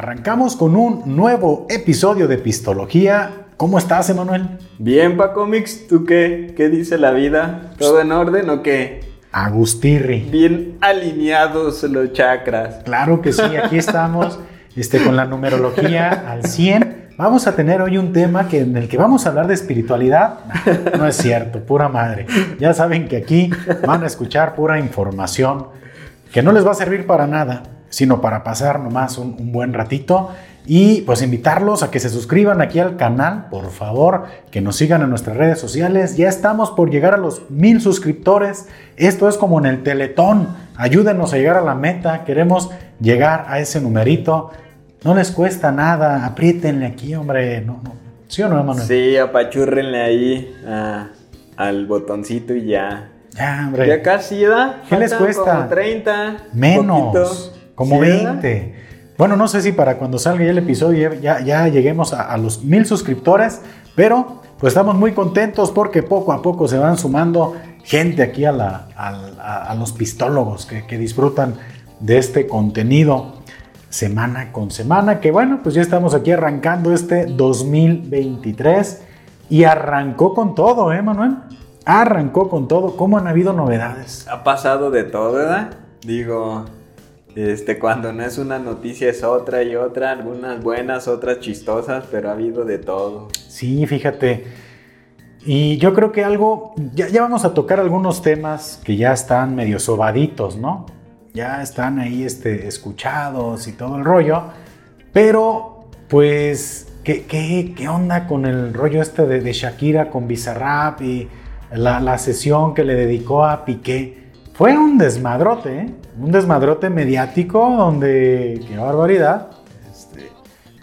arrancamos con un nuevo episodio de Pistología. ¿Cómo estás, Emanuel? Bien, Paco Mix, ¿tú qué? ¿Qué dice la vida? ¿Todo en orden o qué? Agustirri. Bien alineados los chakras. Claro que sí, aquí estamos este, con la numerología al 100. Vamos a tener hoy un tema que, en el que vamos a hablar de espiritualidad. No es cierto, pura madre. Ya saben que aquí van a escuchar pura información que no les va a servir para nada, sino para pasar nomás un, un buen ratito y pues invitarlos a que se suscriban aquí al canal, por favor, que nos sigan en nuestras redes sociales. Ya estamos por llegar a los mil suscriptores. Esto es como en el Teletón. Ayúdenos a llegar a la meta. Queremos llegar a ese numerito. No les cuesta nada. Apriétenle aquí, hombre. No, no. ¿Sí o no, Manuel? Sí, apachúrrenle ahí ah, al botoncito y ya. Ya, hombre. Ya casi, ¿da? ¿Qué les cuesta? Como 30. Menos. poquito. Como ¿Sí, verdad? 20. Bueno, no sé si para cuando salga ya el episodio ya, ya lleguemos a, a los mil suscriptores, pero pues estamos muy contentos porque poco a poco se van sumando gente aquí a, la- a- a los pistólogos que, que disfrutan de este contenido semana con semana, que bueno, pues ya estamos aquí arrancando este 2023 y arrancó con todo, ¿eh, Manuel? Arrancó con todo. ¿Cómo han habido novedades? Ha pasado de todo, ¿verdad? Digo, este, cuando no es una noticia es otra y otra, algunas buenas, otras chistosas, pero ha habido de todo. Sí, fíjate. Y yo creo que algo, ya, vamos a tocar algunos temas que ya están medio sobaditos, ¿no? Ya están ahí este, escuchados y todo el rollo. Pero, pues, ¿qué, qué, qué onda con el rollo este de, Shakira con Bizarrap y la sesión que le dedicó a Piqué? Fue un desmadrote, ¿eh? Un desmadrote mediático donde, qué barbaridad, este,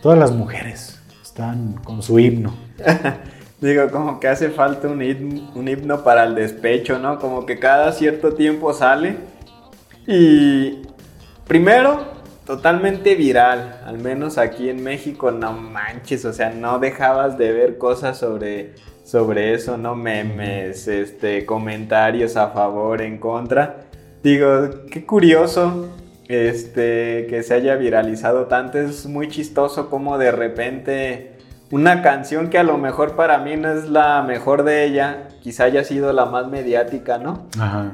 todas las mujeres están con su himno. Digo, como que hace falta un himno, un himno para el despecho, ¿no? Como que cada cierto tiempo sale. Y primero, totalmente viral. Al menos aquí en México, no manches. O sea, no dejabas de ver cosas sobre, sobre eso, ¿no? Memes, este, comentarios a favor, en contra. Digo, qué curioso este, que se haya viralizado tanto. Es muy chistoso como de repente una canción que a lo mejor para mí no es la mejor de ella, quizá haya sido la más mediática, ¿no? Ajá.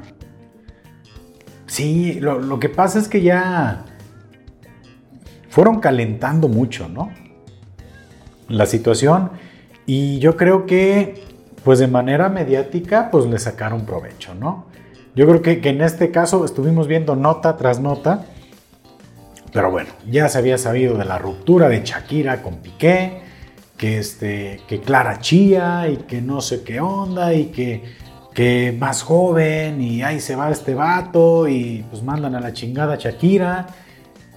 Sí, lo, lo que pasa es que ya fueron calentando mucho, ¿no? La situación. Y yo creo que, pues de manera mediática, pues le sacaron provecho, ¿no? Yo creo que, que en este caso estuvimos viendo nota tras nota. Pero bueno, ya se había sabido de la ruptura de Shakira con Piqué, que, este, que Clara Chía y que no sé qué onda y que, que más joven y ahí se va este vato y pues mandan a la chingada a Shakira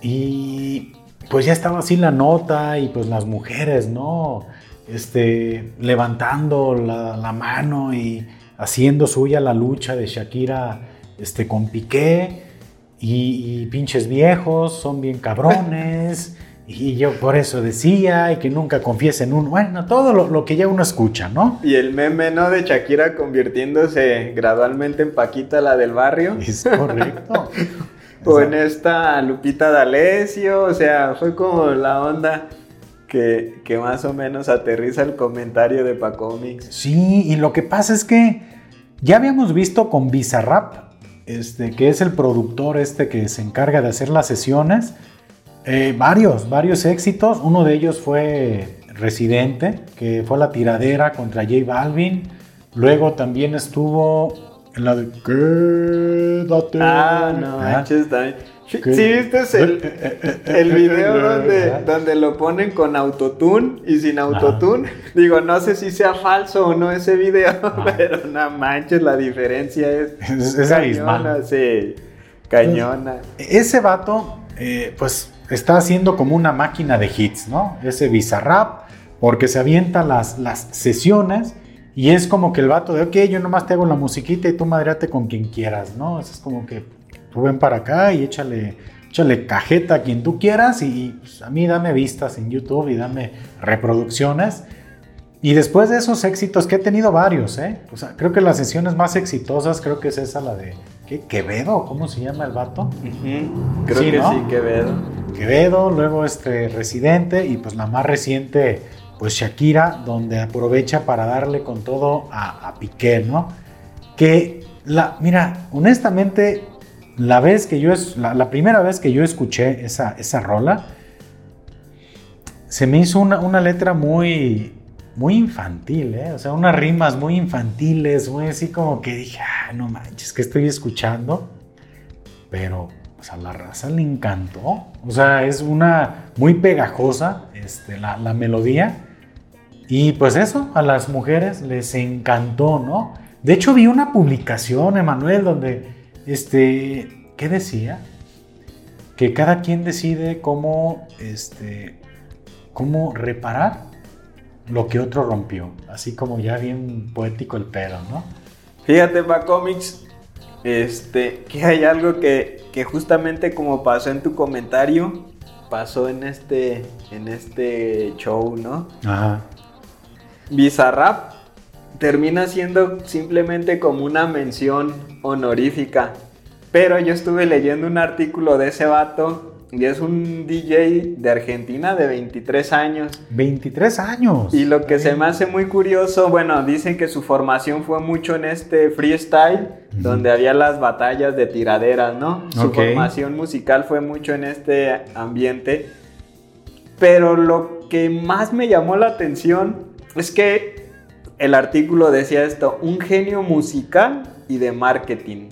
y pues ya estaba así la nota y pues las mujeres, ¿no? Este, levantando la, la mano y haciendo suya la lucha de Shakira este, con Piqué y, y pinches viejos, son bien cabrones. Y yo por eso decía, y que nunca confiesen uno. Bueno, todo lo, lo que ya uno escucha, ¿no? Y el meme, ¿no? De Shakira convirtiéndose gradualmente en Paquita, la del barrio. Es correcto. O en esta Lupita D'Alessio, o sea, fue como la onda que, que más o menos aterriza el comentario de Paco Mix. Sí, y lo que pasa es que ya habíamos visto con Bizarrap, este, que es el productor este que se encarga de hacer las sesiones, eh, varios, varios éxitos. Uno de ellos fue Residente, que fue la tiradera contra J Balvin. Luego también estuvo en la de Quédate. Ah, no, Ah, ¿Sí ¿Qué? viste el, el video donde, donde lo ponen con autotune y sin autotune? Digo, no sé si sea falso o no ese video, pero no manches, la diferencia es, Es- es abismal. cañona, sí, cañona. Ese vato, eh, pues, está haciendo como una máquina de hits, ¿no? Ese Bizarrap, porque se avienta las, las sesiones y es como que el vato de, ok, yo nomás te hago la musiquita y tú madreate con quien quieras, ¿no? Eso es como que tú ven para acá y échale, échale cajeta a quien tú quieras y pues, a mí dame vistas en YouTube y dame reproducciones. Y después de esos éxitos, que he tenido varios, ¿eh? O sea, creo que las sesiones más exitosas, creo que es esa, la de ¿qué? Quevedo, ¿cómo se llama el vato? Creo que sí, Quevedo. Quevedo, luego este Residente y pues la más reciente, pues Shakira, donde aprovecha para darle con todo a, Piqué, ¿no? Que la, mira, honestamente, la vez que yo, es, la, primera vez que yo escuché esa, esa rola, se me hizo una, una letra muy, muy infantil, ¿eh? O sea, unas rimas muy infantiles, muy así como que dije, ah, no manches, que estoy escuchando. Pero, pues a la raza le encantó. O sea, es una muy pegajosa este, la, melodía. Y pues eso, a las mujeres les encantó, ¿no? De hecho, vi una publicación, Emanuel, donde, este, ¿qué decía? Que cada quien decide cómo, este, cómo reparar lo que otro rompió. Así como ya bien poético el pedo, ¿no? Fíjate, pa cómics, este, que hay algo que, que, justamente como pasó en tu comentario, pasó en este, en este show, ¿no? Ajá. Bizarrap termina siendo simplemente como una mención honorífica. Pero yo estuve leyendo un artículo de ese vato y es un DJ de Argentina de 23 años. 23 años. Y lo que se me hace muy curioso, bueno, dicen que su formación fue mucho en este freestyle, donde había las batallas de tiraderas, ¿no? Su formación musical fue mucho en este ambiente. Pero lo que más me llamó la atención es que el artículo decía esto, un genio musical y de marketing.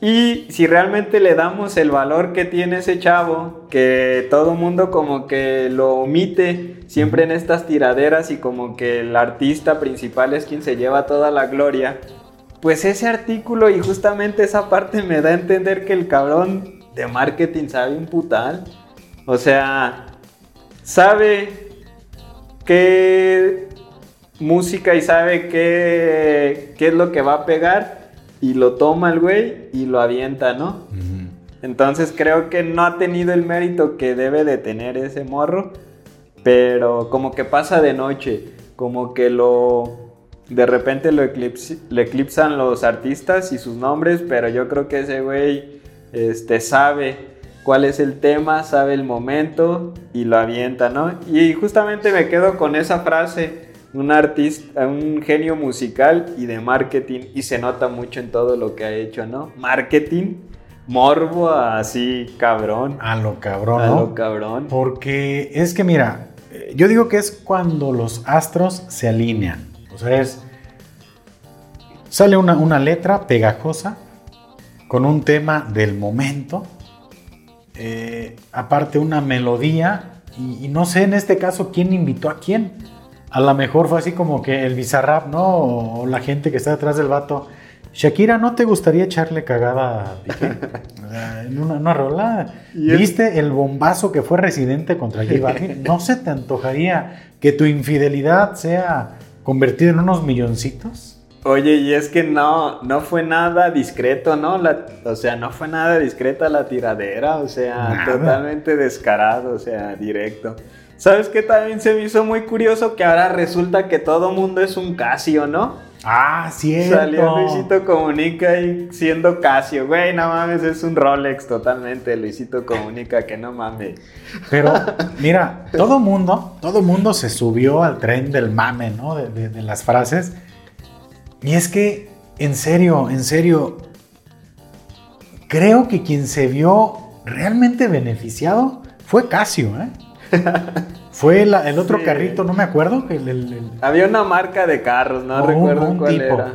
Y si realmente le damos el valor que tiene ese chavo, que todo mundo como que lo omite siempre en estas tiraderas y como que el artista principal es quien se lleva toda la gloria, pues ese artículo y justamente esa parte me da a entender que el cabrón de marketing sabe un putal. O sea, sabe qué música y sabe qué, qué es lo que va a pegar y lo toma el güey y lo avienta, ¿no? Entonces creo que no ha tenido el mérito que debe de tener ese morro, pero como que pasa de noche, como que lo... De repente lo eclipsan los artistas y sus nombres, pero yo creo que ese güey este, sabe cuál es el tema, sabe el momento y lo avienta, ¿no? Y justamente me quedo con esa frase un artista, un genio musical y de marketing y se nota mucho en todo lo que ha hecho, ¿no? Marketing, morbo así cabrón. A lo cabrón. A lo cabrón. Porque es que mira, yo digo que es cuando los astros se alinean. O sea, es... Sale una, letra pegajosa con un tema del momento. Eh, aparte una melodía y, y no sé en este caso quién invitó a quién a lo mejor fue así como que el bizarrap, ¿no? O, la gente que está detrás del vato. Shakira, ¿no te gustaría echarle cagada a Piqué? en una, rola. ¿Viste el bombazo que fue residente contra J Balvin? ¿No se te antojaría que tu infidelidad sea convertida en unos milloncitos? Oye, y es que no, no fue nada discreto, ¿no? o sea, no fue nada discreta la tiradera, o sea, totalmente descarado, o sea, directo. ¿Sabes qué también se me hizo muy curioso? Que ahora resulta que todo mundo es un Casio, ¿no? Ah, cierto. Salió Luisito Comunica y siendo Casio. Güey, no mames, es un Rolex totalmente. Luisito Comunica, que no mames. Pero, mira, todo mundo, todo mundo se subió al tren del mame, ¿no? De, de las frases. Y es que, en serio, en serio, creo que quien se vio realmente beneficiado fue Casio, ¿eh? Fue el otro carrito, no me acuerdo. Había una marca de carros, no recuerdo cuál era.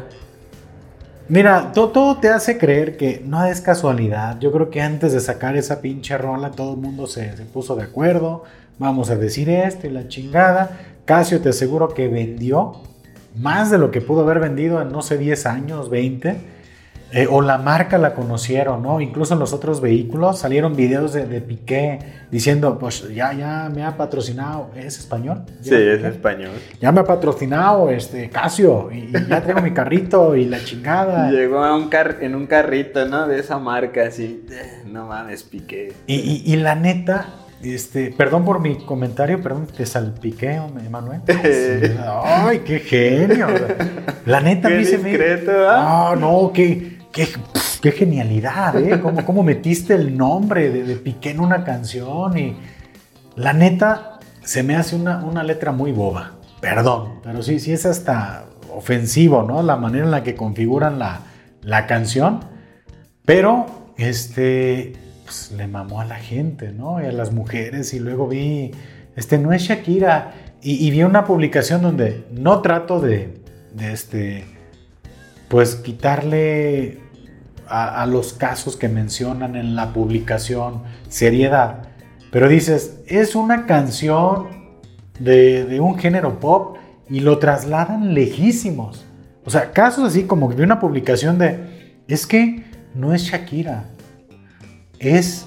Mira, todo, te hace creer que no es casualidad. Yo creo que antes de sacar esa pinche rola, todo el mundo se, se puso de acuerdo. Vamos a decir esto y la chingada. Casio te aseguro que vendió más de lo que pudo haber vendido en no sé 10 años, 20 eh, o la marca la conocieron, ¿no? Incluso en los otros vehículos salieron videos de, Piqué diciendo, pues ya, ya me ha patrocinado, ¿es español? Sí, es español. Ya me ha patrocinado este Casio y, ya tengo mi carrito y la chingada. Llegó a un en un carrito, ¿no? De esa marca, así, eh, no mames, Piqué. Y, la neta, este, perdón por mi comentario, perdón, te salpiqué, Emanuel. Ay, qué genio. La neta, qué discreto, ¿ah? Ah, no, qué qué genialidad, ¿eh? ¿Cómo, cómo metiste el nombre de, Piqué en una canción? Y la neta, se me hace una, una letra muy boba. Perdón, pero sí, sí es hasta ofensivo, ¿no? La manera en la que configuran la, la canción. Pero, este, pues, le mamó a la gente, ¿no? Y a las mujeres. Y luego vi, este, no es Shakira. Y, y vi una publicación donde no trato de, de este, pues quitarle a, los casos que mencionan en la publicación seriedad. Pero dices, es una canción de, de un género pop y lo trasladan lejísimos. O sea, casos así como vi una publicación de, es que no es Shakira, es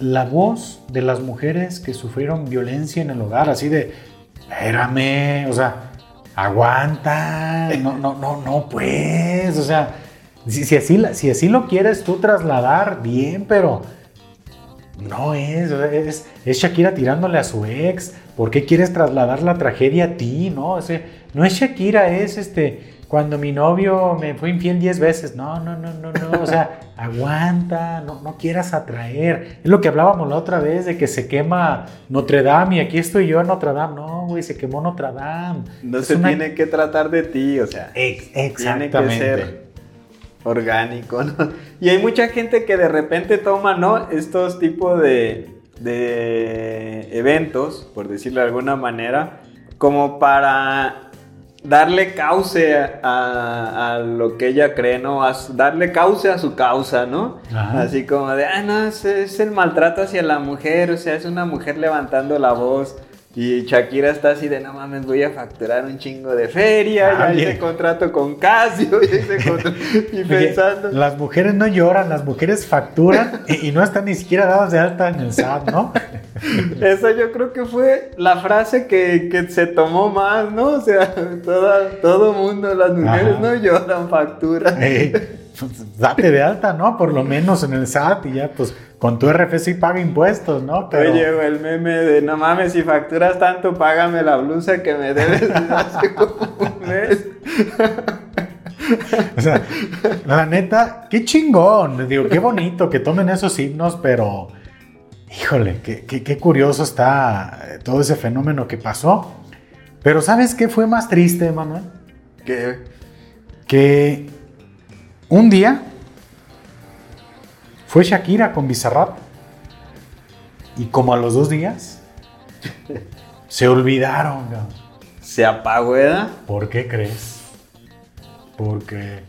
la voz de las mujeres que sufrieron violencia en el hogar, así de, espérame, o sea, aguanta, no, no, no, no, pues, o sea, si, así, si así lo quieres tú trasladar, bien, pero no es, es, es Shakira tirándole a su ex, ¿por qué quieres trasladar la tragedia a ti? No, Ese, no es Shakira, es este, cuando mi novio me fue infiel 10 veces, no, no, no, no, no, o sea, aguanta, no, no quieras atraer. Es lo que hablábamos la otra vez de que se quema Notre Dame y aquí estoy yo en Notre Dame. No, güey, se quemó Notre Dame. No es se una... tiene que tratar de ti, o sea, Ex exactamente. tiene que ser orgánico, ¿no? Y hay mucha gente que de repente toma, ¿no? Estos tipos de, de eventos, por decirlo de alguna manera, como para darle cauce a, a, lo que ella cree, ¿no? A su, darle cauce a su causa, ¿no? Ajá. Así como de, ah, no, es, es, el maltrato hacia la mujer, o sea, es una mujer levantando la voz. Y Shakira está así de, no mames, voy a facturar un chingo de feria, ah, ya hice contrato con Casio, ya hice contrato, y pensando... Oye, las mujeres no lloran, las mujeres facturan y, y no están ni siquiera dadas de alta en el SAT, ¿no? Esa yo creo que fue la frase que, que se tomó más, ¿no? O sea, toda, todo mundo, las mujeres Ajá. no lloran factura. Eh, pues, date de alta, ¿no? Por lo menos en el SAT y ya, pues con tu RFC paga impuestos, ¿no? Pero... Oye, el meme de no mames, si facturas tanto, págame la blusa que me debes desde hace como un mes. O sea, la neta, qué chingón. Digo, qué bonito que tomen esos himnos, pero híjole, qué, qué, qué, curioso está todo ese fenómeno que pasó. Pero ¿sabes qué fue más triste, Manuel? ¿Qué? Que un día fue Shakira con Bizarrap y como a los dos días se olvidaron. ¿Se apagó, ¿eh? ¿Por qué crees? Porque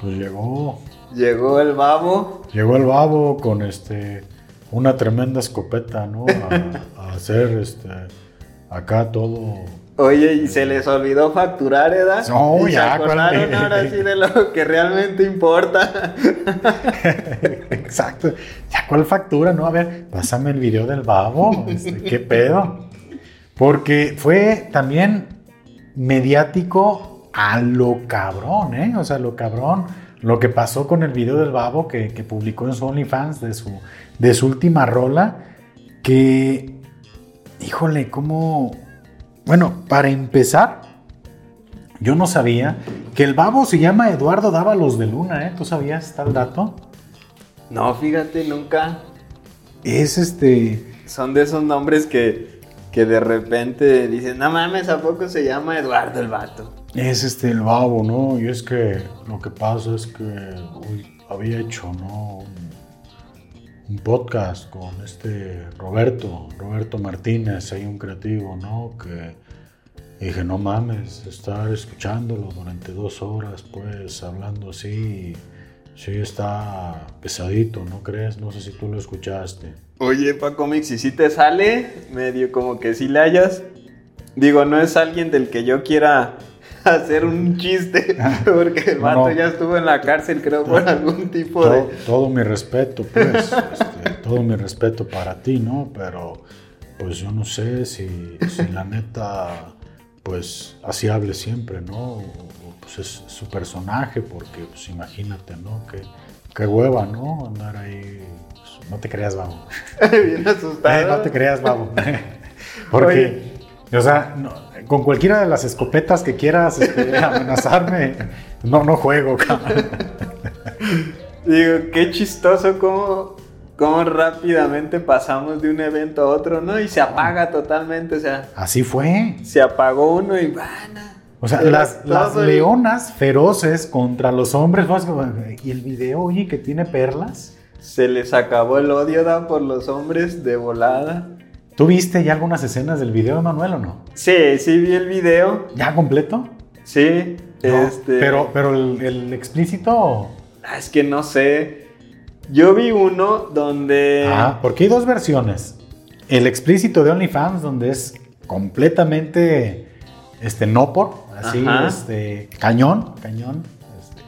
pues llegó. Llegó el babo. Llegó el babo con este una tremenda escopeta, ¿no? A, a hacer este acá todo. Oye, y se les olvidó facturar, ¿edad? No, y ya. Se acordaron cuál... ahora sí de lo que realmente importa. Exacto. Ya, ¿cuál factura? No, a ver, pásame el video del babo. Este, ¿Qué pedo? Porque fue también mediático a lo cabrón, ¿eh? O sea, lo cabrón. Lo que pasó con el video del babo que, que publicó en su OnlyFans de su, de su última rola. Que, híjole, cómo bueno, para empezar, yo no sabía que el babo se llama Eduardo Dávalos de Luna, ¿eh? ¿Tú sabías tal dato? No, fíjate, nunca. Es este. Son de esos nombres que, que de repente dicen, no mames, ¿a poco se llama Eduardo el vato? Es este el babo, ¿no? Y es que lo que pasa es que uy, había hecho, ¿no? Un, un podcast con este Roberto, Roberto Martínez, hay un creativo, ¿no? Que dije, no mames, estar escuchándolo durante dos horas, pues, hablando así, sí está pesadito, ¿no crees? No sé si tú lo escuchaste. Oye, Pacomics, ¿y si te sale? Medio como que si le hayas... Digo, no es alguien del que yo quiera hacer un chiste, porque el vato no. ya estuvo en la cárcel, creo, por algún tipo todo, de... Todo mi respeto, pues, este, todo mi respeto para ti, ¿no? Pero, pues yo no sé si, si la neta, pues, así hable siempre, ¿no? Pues es su personaje, porque, pues, imagínate, ¿no? Que, qué hueva, ¿no? Andar ahí... Pues, no te creas, babo. Bien asustado. Eh, no te creas, babo. porque... Oye. O sea, no, con cualquiera de las escopetas que quieras este, amenazarme, no, no juego, cabrón. Digo, qué chistoso cómo, cómo rápidamente pasamos de un evento a otro, ¿no? Y se apaga totalmente, o sea. Así fue. Se apagó uno y bueno. O sea, las, las leonas feroces contra los hombres. Y el video, oye, que tiene perlas. Se les acabó el odio ¿da? por los hombres de volada. ¿Tú viste ya algunas escenas del video, Manuel, o no? Sí, sí vi el video. ¿Ya completo? Sí. este... Pero, pero el, explícito. Ah, es que no sé. Yo vi uno donde. Ah, porque hay dos versiones. El explícito de OnlyFans, donde es completamente este, no por, así, este, cañón, cañón. Este.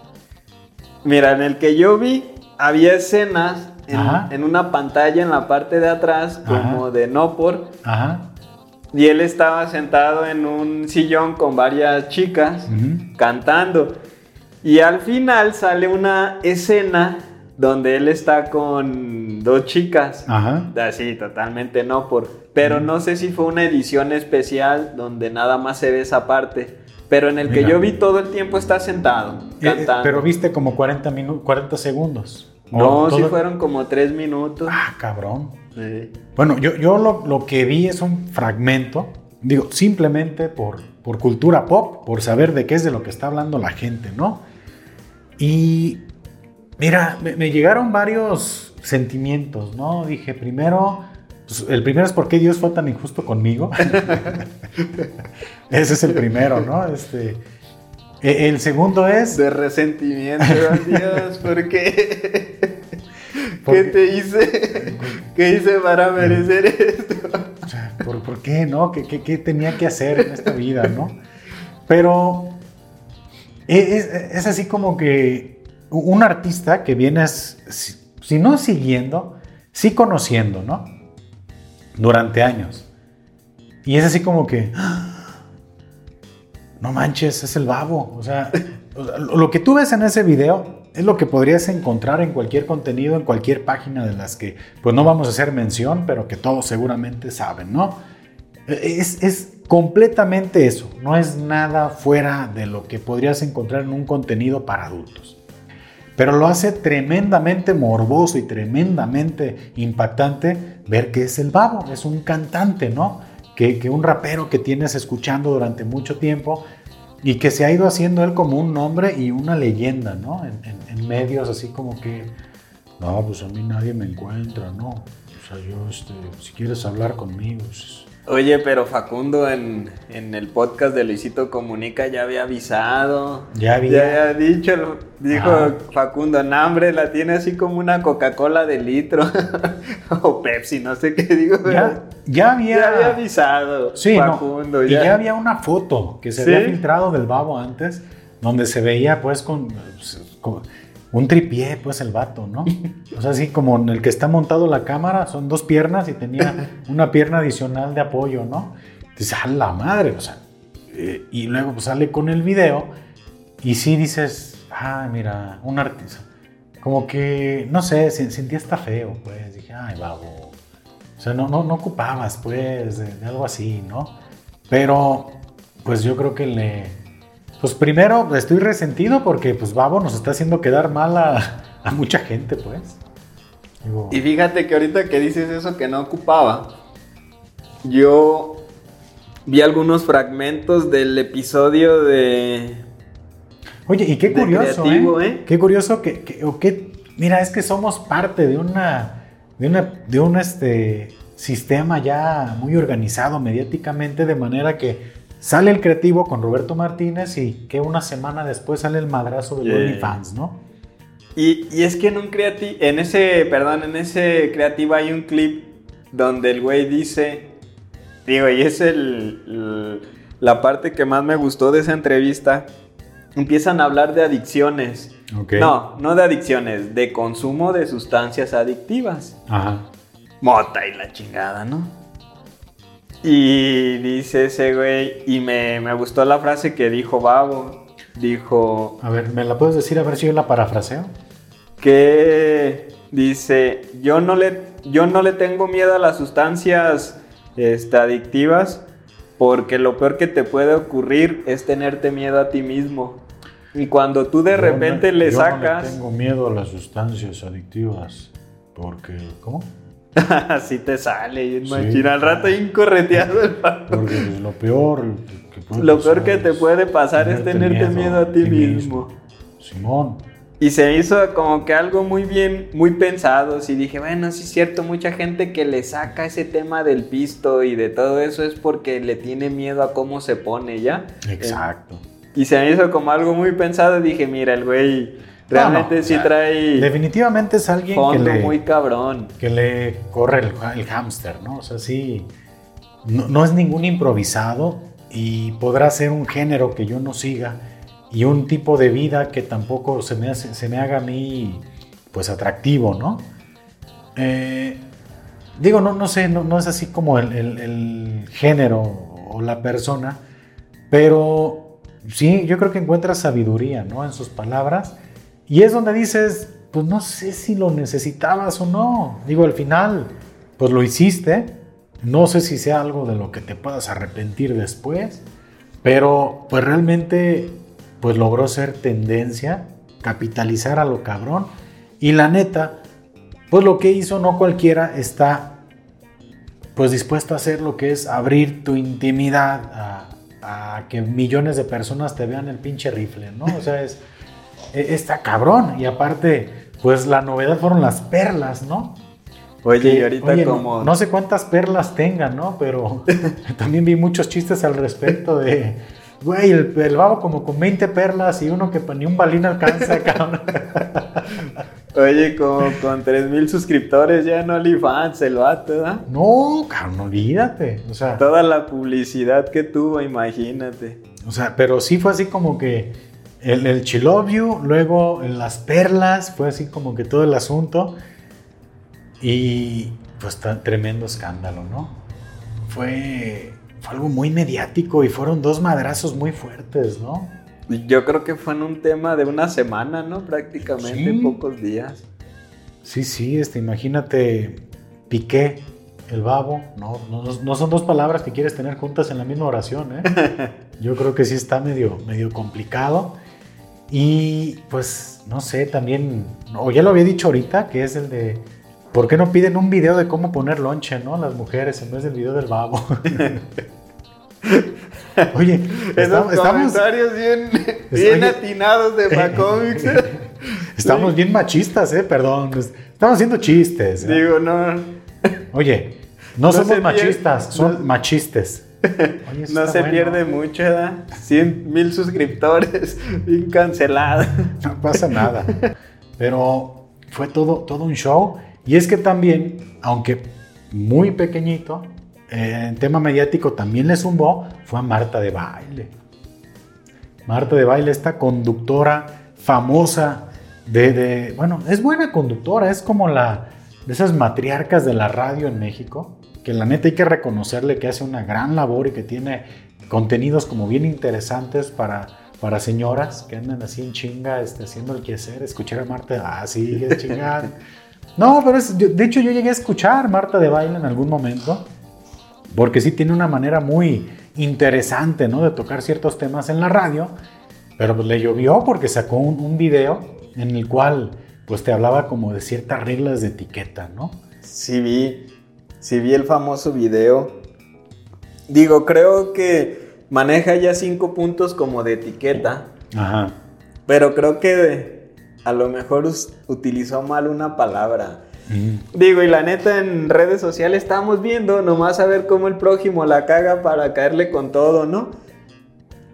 Mira, en el que yo vi, había escenas en, una pantalla en la parte de atrás, como de no por. Y él estaba sentado en un sillón con varias chicas cantando. Y al final sale una escena donde él está con dos chicas. Así, totalmente no por. Pero no sé si fue una edición especial donde nada más se ve esa parte. Pero en el que yo vi todo el tiempo está sentado, eh, eh, cantando. pero viste como 40, 40 segundos. No, sí fueron como tres minutos. Ah, cabrón. Bueno, yo, yo lo, que vi es un fragmento, digo, simplemente por, por cultura pop, por saber de qué es de lo que está hablando la gente, ¿no? Y mira, me, llegaron varios sentimientos, ¿no? Dije, primero, pues, el primero es por qué Dios fue tan injusto conmigo. Ese es el primero, ¿no? Este, e, el segundo es... De resentimiento, Dios, ¿por qué? ¿Qué te hice? ¿Qué hice para merecer esto? Sea, ¿por, qué, no? ¿Qué, ¿Qué, tenía que hacer en esta vida, no? Pero e, es, es, así como que un artista que vienes, si no siguiendo, sí conociendo, ¿no? Durante años. Y es así como que, no manches, es el babo. O sea, lo que tú ves en ese video es lo que podrías encontrar en cualquier contenido, en cualquier página de las que, pues no vamos a hacer mención, pero que todos seguramente saben, ¿no? Es, es completamente eso, no es nada fuera de lo que podrías encontrar en un contenido para adultos. Pero lo hace tremendamente morboso y tremendamente impactante ver que es el babo, es un cantante, ¿no? Que, que un rapero que tienes escuchando durante mucho tiempo y que se ha ido haciendo él como un nombre y una leyenda, ¿no? En, medios así como que, no, pues a mí nadie me encuentra, ¿no? O sea, yo, este, si quieres hablar conmigo, pues, Oye, pero Facundo en, el podcast de Luisito Comunica ya había avisado. Ya había. Ya había dicho, dijo Facundo, hambre la tiene así como una Coca-Cola de litro. o Pepsi, no sé qué digo. Ya, ya había. Ya había avisado. Sí, Facundo. Y ya. había una foto que se había filtrado del babo antes, donde se veía pues con un tripié, pues el vato, ¿no? O sea, así como en el que está montado la cámara, son dos piernas y tenía una pierna adicional de apoyo, ¿no? Dices, a la madre, o sea. Eh, y luego pues, sale con el video y sí dices, ah, mira, un artista. Como que, no sé, sentía hasta feo, pues. Dije, ay, babo. O sea, no, no, no ocupabas, pues, de algo así, ¿no? Pero, pues yo creo que le pues primero estoy resentido porque pues Babo nos está haciendo quedar mal a, mucha gente, pues. y fíjate que ahorita que dices eso que no ocupaba, yo vi algunos fragmentos del episodio de... Oye, y qué curioso, ¿eh? ¿eh? Qué curioso que, que, mira, es que somos parte de una, de una, de un este, sistema ya muy organizado mediáticamente, de manera que Sale el creativo con Roberto Martínez y que una semana después sale el madrazo de los fans, ¿no? Y, es que en un creativo, en ese, perdón, en ese creativo hay un clip donde el güey dice, digo, y es el, la parte que más me gustó de esa entrevista, empiezan a hablar de adicciones. No, no de adicciones, de consumo de sustancias adictivas. Ajá. Mota y la chingada, ¿no? Y dice ese güey, y me, gustó la frase que dijo Babo. Dijo. A ver, ¿me la puedes decir a ver si yo la parafraseo? Que dice: Yo no le, yo no le tengo miedo a las sustancias este, adictivas porque lo peor que te puede ocurrir es tenerte miedo a ti mismo. Y cuando tú de Yo repente no- le yo no sacas, tengo miedo a las sustancias adictivas. Porque, ¿cómo? así te sale, y Sí. al rato bien correteado el vato. Porque lo peor que puede Lo peor que te puede pasar es tenerte miedo a ti mismo. Simón. Y se hizo como que algo muy bien, muy pensado. Sí dije, bueno, sí es cierto, mucha gente que le saca ese tema del pisto y de todo eso es porque le tiene miedo a cómo se pone ya. Exacto. Y se me hizo como algo muy pensado. Dije, mira, el güey realmente No, no, sí o sea, trae Definitivamente es alguien que le, muy cabrón. que le corre el, el hámster, ¿no? O sea, sí, no, no es ningún improvisado y podrá ser un género que yo no siga y un tipo de vida que tampoco se me, hace- se me haga a mí, pues, atractivo, ¿no? Eh, digo, no, no sé, no, no es así como el, el- el género o la persona, pero sí, yo creo que encuentras sabiduría, ¿no? En sus palabras. Y es donde dices, pues no sé si lo necesitabas o no. Digo, al final, pues lo hiciste. No sé si sea algo de lo que te puedas arrepentir después. Pero pues realmente, pues logró ser tendencia, capitalizar a lo cabrón. Y la neta, pues lo que hizo no cualquiera está pues dispuesto a hacer lo que es abrir tu intimidad a, a que millones de personas te vean el pinche rifle, ¿no? O sea, es, está cabrón. Y aparte, pues la novedad fueron las perlas, ¿no? Oye, Que, y ahorita oye, no- como... No, sé cuántas perlas tengan, ¿no? Pero también vi muchos chistes al respecto de, güey, el, el babo como con 20 perlas y uno que ni un balín alcanza, cabrón. Oye, como con 3000 suscriptores ya en OnlyFans, el vato, ¿verdad? No, cabrón, olvídate. O sea, Toda la publicidad que tuvo, imagínate. o sea, pero sí fue así como que el, el luego las perlas, fue así como que todo el asunto. Y pues tremendo escándalo, ¿no? Fue, fue algo muy mediático y fueron dos madrazos muy fuertes, ¿no? Yo creo que fue en un tema de una semana, ¿no? Prácticamente, Sí. pocos días. Sí, sí, este, imagínate Piqué, el babo, no, no, no son dos palabras que quieres tener juntas en la misma oración, ¿eh? Yo creo que sí está medio, medio complicado. Y pues, no sé, también, o ya lo había dicho ahorita, que es el de, ¿por qué no piden un video de cómo poner lonche, ¿no? Las mujeres en vez del video del babo. Oye, Esos estamos, estamos, comentarios bien, bien oye. atinados de Macomics. estamos bien machistas, ¿eh? Perdón, estamos haciendo chistes. ¿eh? Digo, no, Oye, no, No somos machistas, son no- machistes. Oye, no se bueno. pierde mucho, ¿verdad? 100 mil suscriptores, bien. No pasa nada. Pero fue todo, todo un show. Y es que también, aunque muy pequeñito, eh, en tema mediático también le zumbó, fue a Marta de Baile. Marta de Baile, esta conductora famosa de, de- bueno, es buena conductora, es como la de esas matriarcas de la radio en México, que la neta hay que reconocerle que hace una gran labor y que tiene contenidos como bien interesantes para, para señoras que andan así en chinga, este, haciendo el quehacer, escuchar a Marta, ah, sí, es chingar. No, pero es, de hecho yo llegué a escuchar Marta de Baile en algún momento, porque sí tiene una manera muy interesante, ¿no? De tocar ciertos temas en la radio, pero pues le llovió porque sacó un, un video en el cual pues te hablaba como de ciertas reglas de etiqueta, ¿no? Sí vi, sí vi el famoso video. Digo, creo que maneja ya cinco puntos como de etiqueta, Ajá. pero creo que a lo mejor utilizó mal una palabra. Mm. Digo, y la neta en redes sociales estamos viendo nomás a ver cómo el prójimo la caga para caerle con todo, ¿no?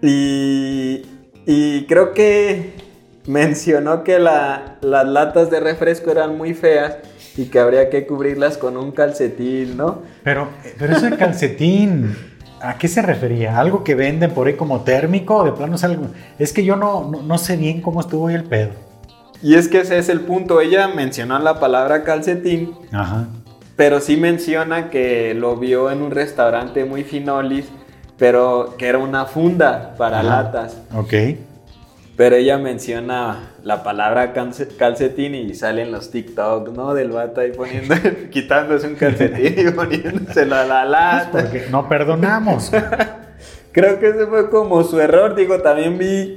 Y, y creo que mencionó que la- las latas de refresco eran muy feas y que habría que cubrirlas con un calcetín, ¿no? Pero, pero ese calcetín, ¿a qué se refería? ¿Algo que venden por ahí como térmico? De plano es algo. Es que yo no, no, no sé bien cómo estuvo ahí el pedo. Y es que ese es el punto. Ella mencionó la palabra calcetín, Ajá. pero sí menciona que lo vio en un restaurante muy finolis, pero que era una funda para Ajá. latas. Ok. Pero ella menciona la palabra calce- calcetín y salen los TikTok, ¿no? Del vato ahí poniendo, quitándose un calcetín y poniéndoselo a la lata. Porque no perdonamos. Creo que ese fue como su error. Digo, también vi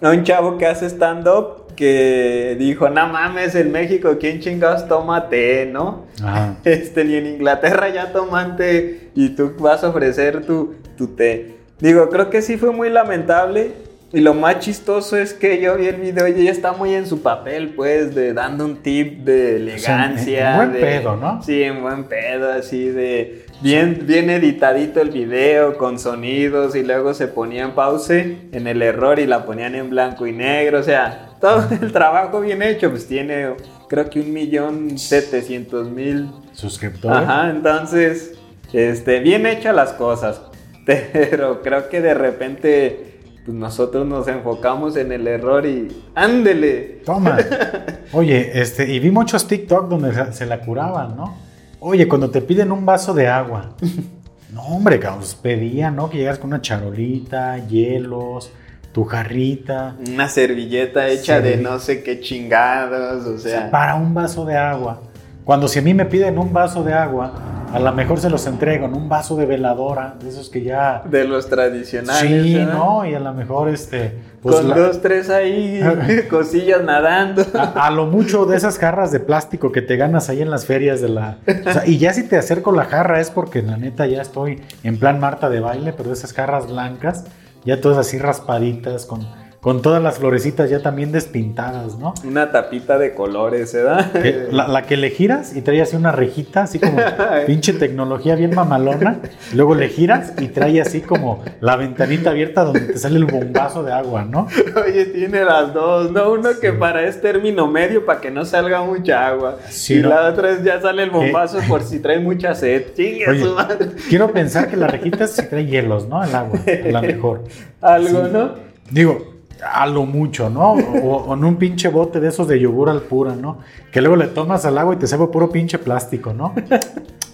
a un chavo que hace stand-up que dijo, no mames, en México, ¿quién chingados toma té, no? Ajá. Este, ni en Inglaterra ya toman té y tú vas a ofrecer tu, tu té. Digo, creo que sí fue muy lamentable. Y lo más chistoso es que yo vi el video y ella está muy en su papel, pues, de dando un tip de elegancia. en buen de- pedo, ¿no? Sí, en buen pedo, así de bien, bien editadito el video con sonidos y luego se ponía en pause en el error y la ponían en blanco y negro. O sea, todo el trabajo bien hecho, pues tiene creo que un millón setecientos mil Suscriptores. Ajá, entonces, este, bien hechas las cosas, pero creo que de repente pues nosotros nos enfocamos en el error y ándele. Toma. Oye, este, y vi muchos TikTok donde se- la curaban, ¿no? Oye, cuando te piden un vaso de agua. No, hombre, cabrón, pues pedían, ¿no? Que llegas con una charolita, hielos, tu jarrita. Una servilleta hecha Sí. de no sé qué chingados, o sea, para un vaso de agua. Cuando si a mí me piden un vaso de agua, a lo mejor se los entrego en un vaso de veladora, de esos que ya... de los tradicionales. Sí, ¿verdad? ¿no? Y a lo mejor este... pues, Con la- dos, tres ahí, cosillas nadando. a, a lo mucho de esas jarras de plástico que te ganas ahí en las ferias de la... o sea, y ya si te acerco la jarra es porque la neta ya estoy en plan Marta de baile, pero esas jarras blancas, ya todas así raspaditas, con, con todas las florecitas ya también despintadas, ¿no? Una tapita de colores, ¿verdad? Que- la, la que le giras y trae así una rejita, así como pinche tecnología bien mamalona. Luego le giras y trae así como la ventanita abierta donde te sale el bombazo de agua, ¿no? Oye, tiene las dos, ¿no? Uno que para es término medio para que no salga mucha agua. Sí, y ¿no? la otra es ya sale el bombazo por si trae mucha sed. Chingue Oye, su madre. quiero pensar que la rejita sí trae hielos, ¿no? El agua, a lo mejor. Algo, Sí. ¿no? Digo, a lo mucho, ¿no? O, o en un pinche bote de esos de yogur al pura, ¿no? Que luego le tomas al agua y te sabe puro pinche plástico, ¿no?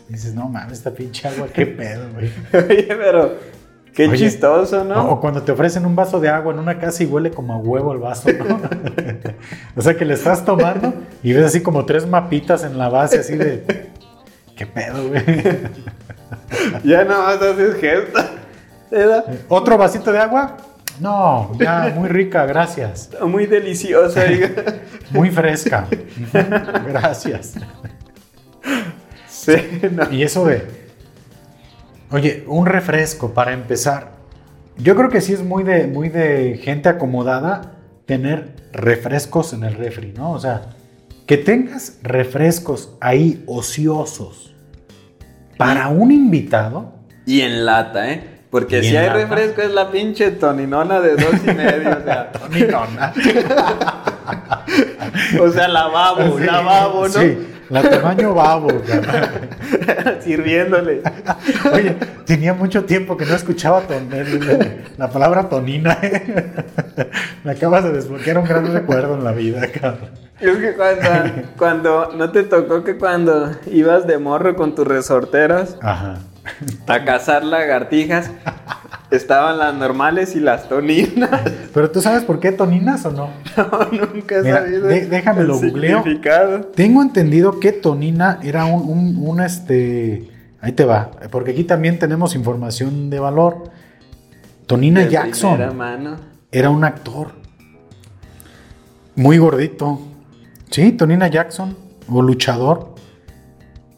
dices, no mames, esta pinche agua, qué pedo, güey. Oye, pero qué Oye, chistoso, ¿no? O cuando te ofrecen un vaso de agua en una casa y huele como a huevo el vaso, ¿no? o sea que le estás tomando y ves así como tres mapitas en la base, así de. ¿Qué pedo, güey? Ya nada más haces. ¿verdad? ¿Otro vasito de agua? No, ya, muy rica, gracias. Muy delicioso. diga. Muy fresca. Gracias. sí, no. Y eso de. Oye, un refresco para empezar. Yo creo que sí es muy de, muy de gente acomodada tener refrescos en el refri, ¿no? O sea, que tengas refrescos ahí ociosos para un invitado. Y en lata, ¿eh? Porque si hay refresco es la pinche toninona de dos y medio. o sea, Toninona. o sea lavabo, Sí, lavabo, ¿no? Sí, la tamaño babo. Sirviéndole. Oye, tenía mucho tiempo que no escuchaba ton- la palabra tonina. ¿eh? Me acabas de desbloquear un gran recuerdo en la vida, cabrón. Es que cuando, cuando no te tocó que cuando ibas de morro con tus resorteras Ajá. a cazar lagartijas, estaban las normales y las toninas. Pero tú sabes por qué toninas o no? No, nunca he Mira, sabido. de- déjame el lo googleo. Tengo entendido que tonina era un, un, un, este. Ahí te va, porque aquí también tenemos información de valor. Tonina De Jackson mano. era un actor muy gordito. Sí, Tonina Jackson, o luchador.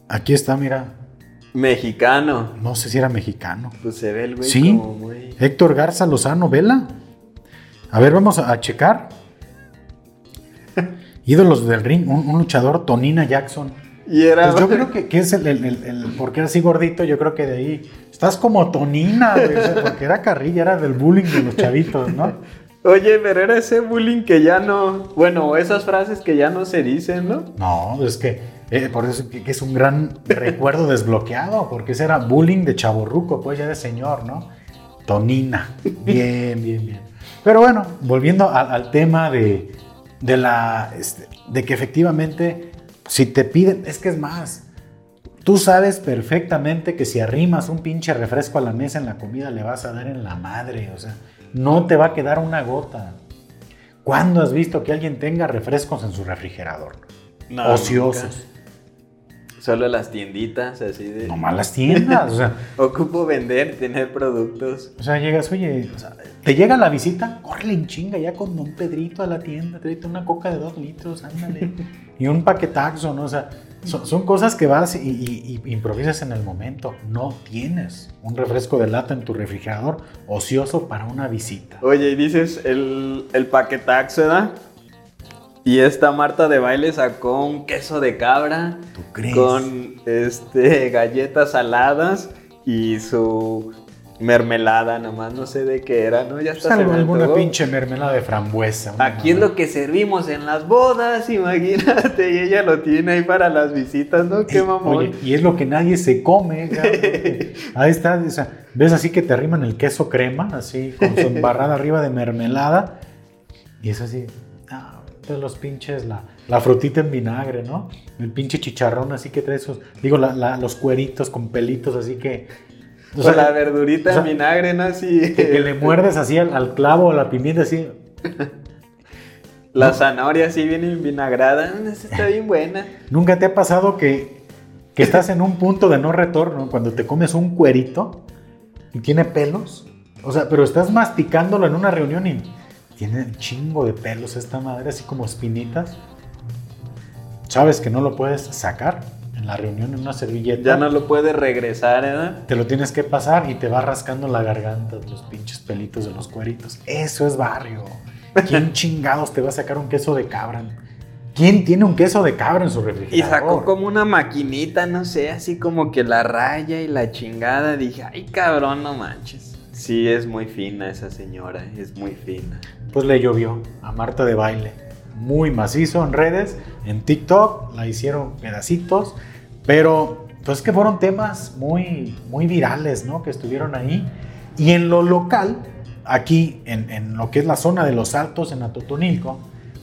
Aquí está, mira. Mexicano. No sé si era mexicano. Pues se ve el güey Sí. como muy... Héctor Garza Lozano, vela. A ver, vamos a, a checar. Ídolos del ring, un, un luchador, Tonina Jackson. Y era... Pues yo creo que, que es el, el- el- el- porque era así gordito, yo creo que de ahí. Estás como Tonina, güey, porque era carrilla, era del bullying de los chavitos, ¿no? Oye, pero era ese bullying que ya no... Bueno, esas frases que ya no se dicen, ¿no? No, es que eh, por eso que, es un gran recuerdo desbloqueado, porque ese era bullying de chaborruco, pues ya de señor, ¿no? Tonina. Bien, bien, bien. Pero bueno, volviendo al tema de, de la este, de que efectivamente, si te piden, es que es más. Tú sabes perfectamente que si arrimas un pinche refresco a la mesa en la comida le vas a dar en la madre, o sea, no te va a quedar una gota. ¿Cuándo has visto que alguien tenga refrescos en su refrigerador? No, ociosos. nunca. Solo las tienditas, así de. Nomás las tiendas, o sea. Ocupo vender, tener productos. O sea, llegas, oye, o sea, te llega la visita, córrele en chinga ya con Don Pedrito a la tienda, tráete una coca de dos litros, ándale. y un paquetaxo, ¿no? O sea, son, son cosas que vas y, y- y improvisas en el momento. No tienes un refresco de lata en tu refrigerador ocioso para una visita. Oye, y dices el, el paquetaxo, ¿verdad? Y esta Marta de baile sacó un queso de cabra ¿Tú crees? con este galletas saladas y su mermelada, nomás no sé de qué era, ¿no? Ya Pues está algo- me alguna pinche mermelada de frambuesa. Aquí es lo que servimos en las bodas, imagínate, y ella lo tiene ahí para las visitas, ¿no? Qué Eh, mamón. Oye, y es lo que nadie se come. Ahí está, o sea, ves así que te arriman el queso crema, así con su embarrada arriba de mermelada. Y es así, ah, de los pinches, la, la frutita en vinagre, ¿no? El pinche chicharrón así que trae esos, digo, la- la- los cueritos con pelitos, así que... o sea, la verdurita o sea, en vinagre, ¿no? Así. que, que le muerdes así al, al clavo o la pimienta, así. La zanahoria así bien vinagrada, esa está bien buena. ¿Nunca te ha pasado que, que estás en un punto de no retorno cuando te comes un cuerito y tiene pelos? O sea, pero estás masticándolo en una reunión y tiene un chingo de pelos esta madre, así como espinitas. Sabes que no lo puedes sacar en la reunión en una servilleta. Ya no lo puede regresar, ¿eh? Te lo tienes que pasar y te va rascando la garganta los pinches pelitos de los cueritos. Eso es barrio. ¿Quién chingados te va a sacar un queso de cabra? ¿Quién tiene un queso de cabra en su Y refrigerador? sacó como una maquinita, no sé, así como que la raya y la chingada. Dije, ay cabrón, no manches. Sí, es muy fina esa señora, es muy fina. Pues le llovió a Marta de baile. Muy macizo en redes, en TikTok, la hicieron pedacitos, pero pues que fueron temas muy, muy virales, ¿no? Que estuvieron ahí. Y en lo local, aquí en, en lo que es la zona de los Altos, en Atotonilco,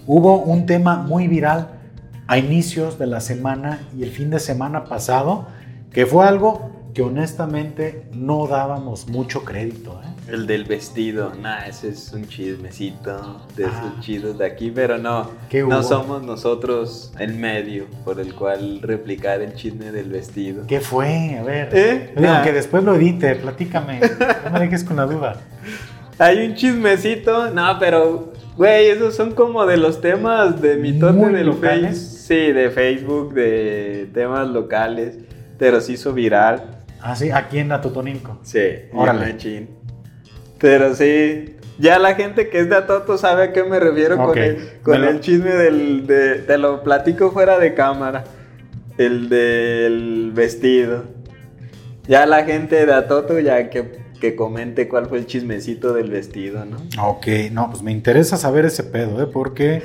hubo un tema muy viral a inicios de la semana y el fin de semana pasado, que fue algo que honestamente no dábamos mucho crédito, ¿eh? El del vestido, nah, ese es un chismecito de esos Ah. chidos de aquí, pero no, ¿Qué no somos nosotros el medio por el cual replicar el chisme del vestido. ¿Qué fue? A ver. ¿Eh? Nah. Aunque después lo edite, platícame. No me dejes con la duda. Hay un chismecito, no, pero, güey, esos son como de los temas de mitote Muy del locales. Face. Sí, de Facebook, de temas locales, pero se hizo viral. Ah, sí, aquí en Atotonilco. Sí, Órale. Machín. Pero sí, ya la gente que es de Atoto sabe a qué me refiero con, el, con lo- el chisme del. De, te lo platico fuera de cámara. El del vestido. Ya la gente de Atoto ya que, que comente cuál fue el chismecito del vestido, ¿no? Ok, no, pues me interesa saber ese pedo, ¿eh? Porque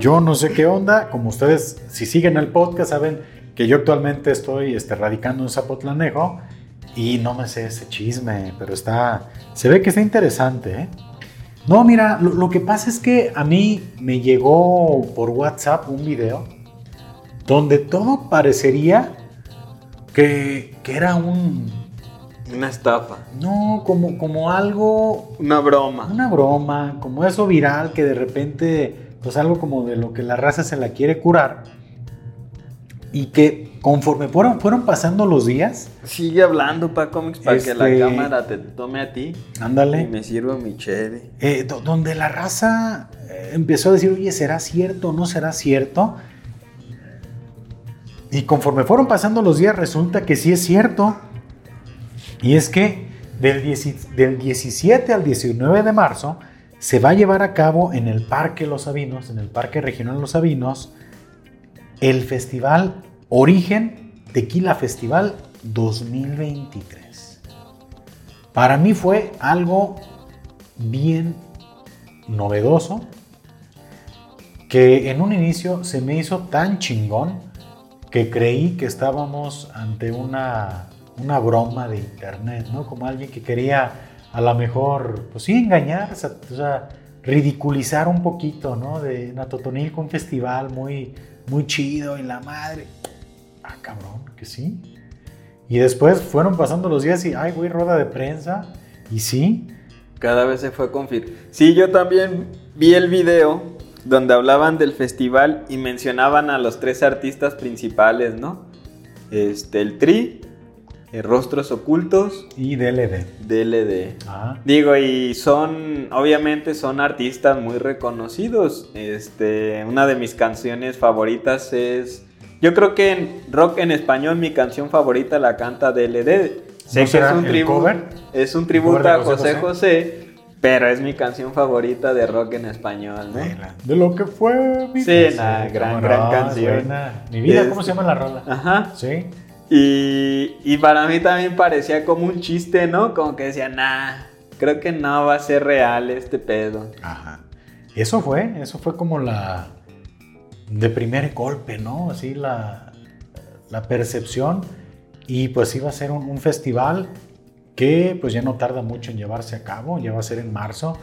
yo no sé qué onda. Como ustedes, si siguen el podcast, saben que yo actualmente estoy este, radicando en Zapotlanejo y no me sé ese chisme, pero está. Se ve que está interesante, ¿eh? No, mira, lo, lo que pasa es que a mí me llegó por WhatsApp un video donde todo parecería que, que era un. Una estafa. No, como, como algo Una broma. una broma, como eso viral que de repente, pues algo como de lo que la raza se la quiere curar. Y que conforme fueron, fueron pasando los días, Sigue hablando, pa cómics, para que la Este- cámara te tome a ti. Y ándale, me sirva mi chévere. eh, do- donde la raza eh, empezó a decir, oye, ¿será cierto o no será cierto? Y conforme fueron pasando los días, resulta que sí es cierto. Y es que del, 10 del 17 al 19 de marzo se va a llevar a cabo en el Parque Los Sabinos, en el Parque Regional Los Sabinos, el Festival Origen Tequila Festival 2023. Para mí fue algo bien novedoso que en un inicio se me hizo tan chingón que creí que estábamos ante una, una broma de internet, ¿no? Como alguien que quería a lo mejor, pues sí, engañar, ridiculizar un poquito, ¿no? De Natotonilco, un festival muy, muy chido y la madre. Ah, cabrón, que sí. Y después fueron pasando los días y, ay, güey, rueda de prensa. Y sí, Cada vez se fue confirmando. Sí, yo también vi el video donde hablaban del festival y mencionaban a los tres artistas principales, ¿no? este, el Tri, eh, Rostros Ocultos y DLD. DLD. Digo, y son, obviamente son artistas muy reconocidos. Este, una de mis canciones favoritas es, yo creo que en rock en español mi canción favorita la canta DLD. Sé que es un, tributo, es un tributo a José José pero es mi canción favorita de rock en español, ¿no? De, lo que fue mi Sí, una gran, gran canción. Mi vida, ¿cómo se llama la rola? Ajá. Sí. Y, y, para mí también parecía como un chiste, ¿no? Como que decía, nah, creo que no va a ser real este pedo. Ajá. Eso fue, eso fue como la. De primer golpe, ¿no? Así la, la percepción. Y pues iba a ser un, un festival que pues ya no tarda mucho en llevarse a cabo, ya va a ser en marzo,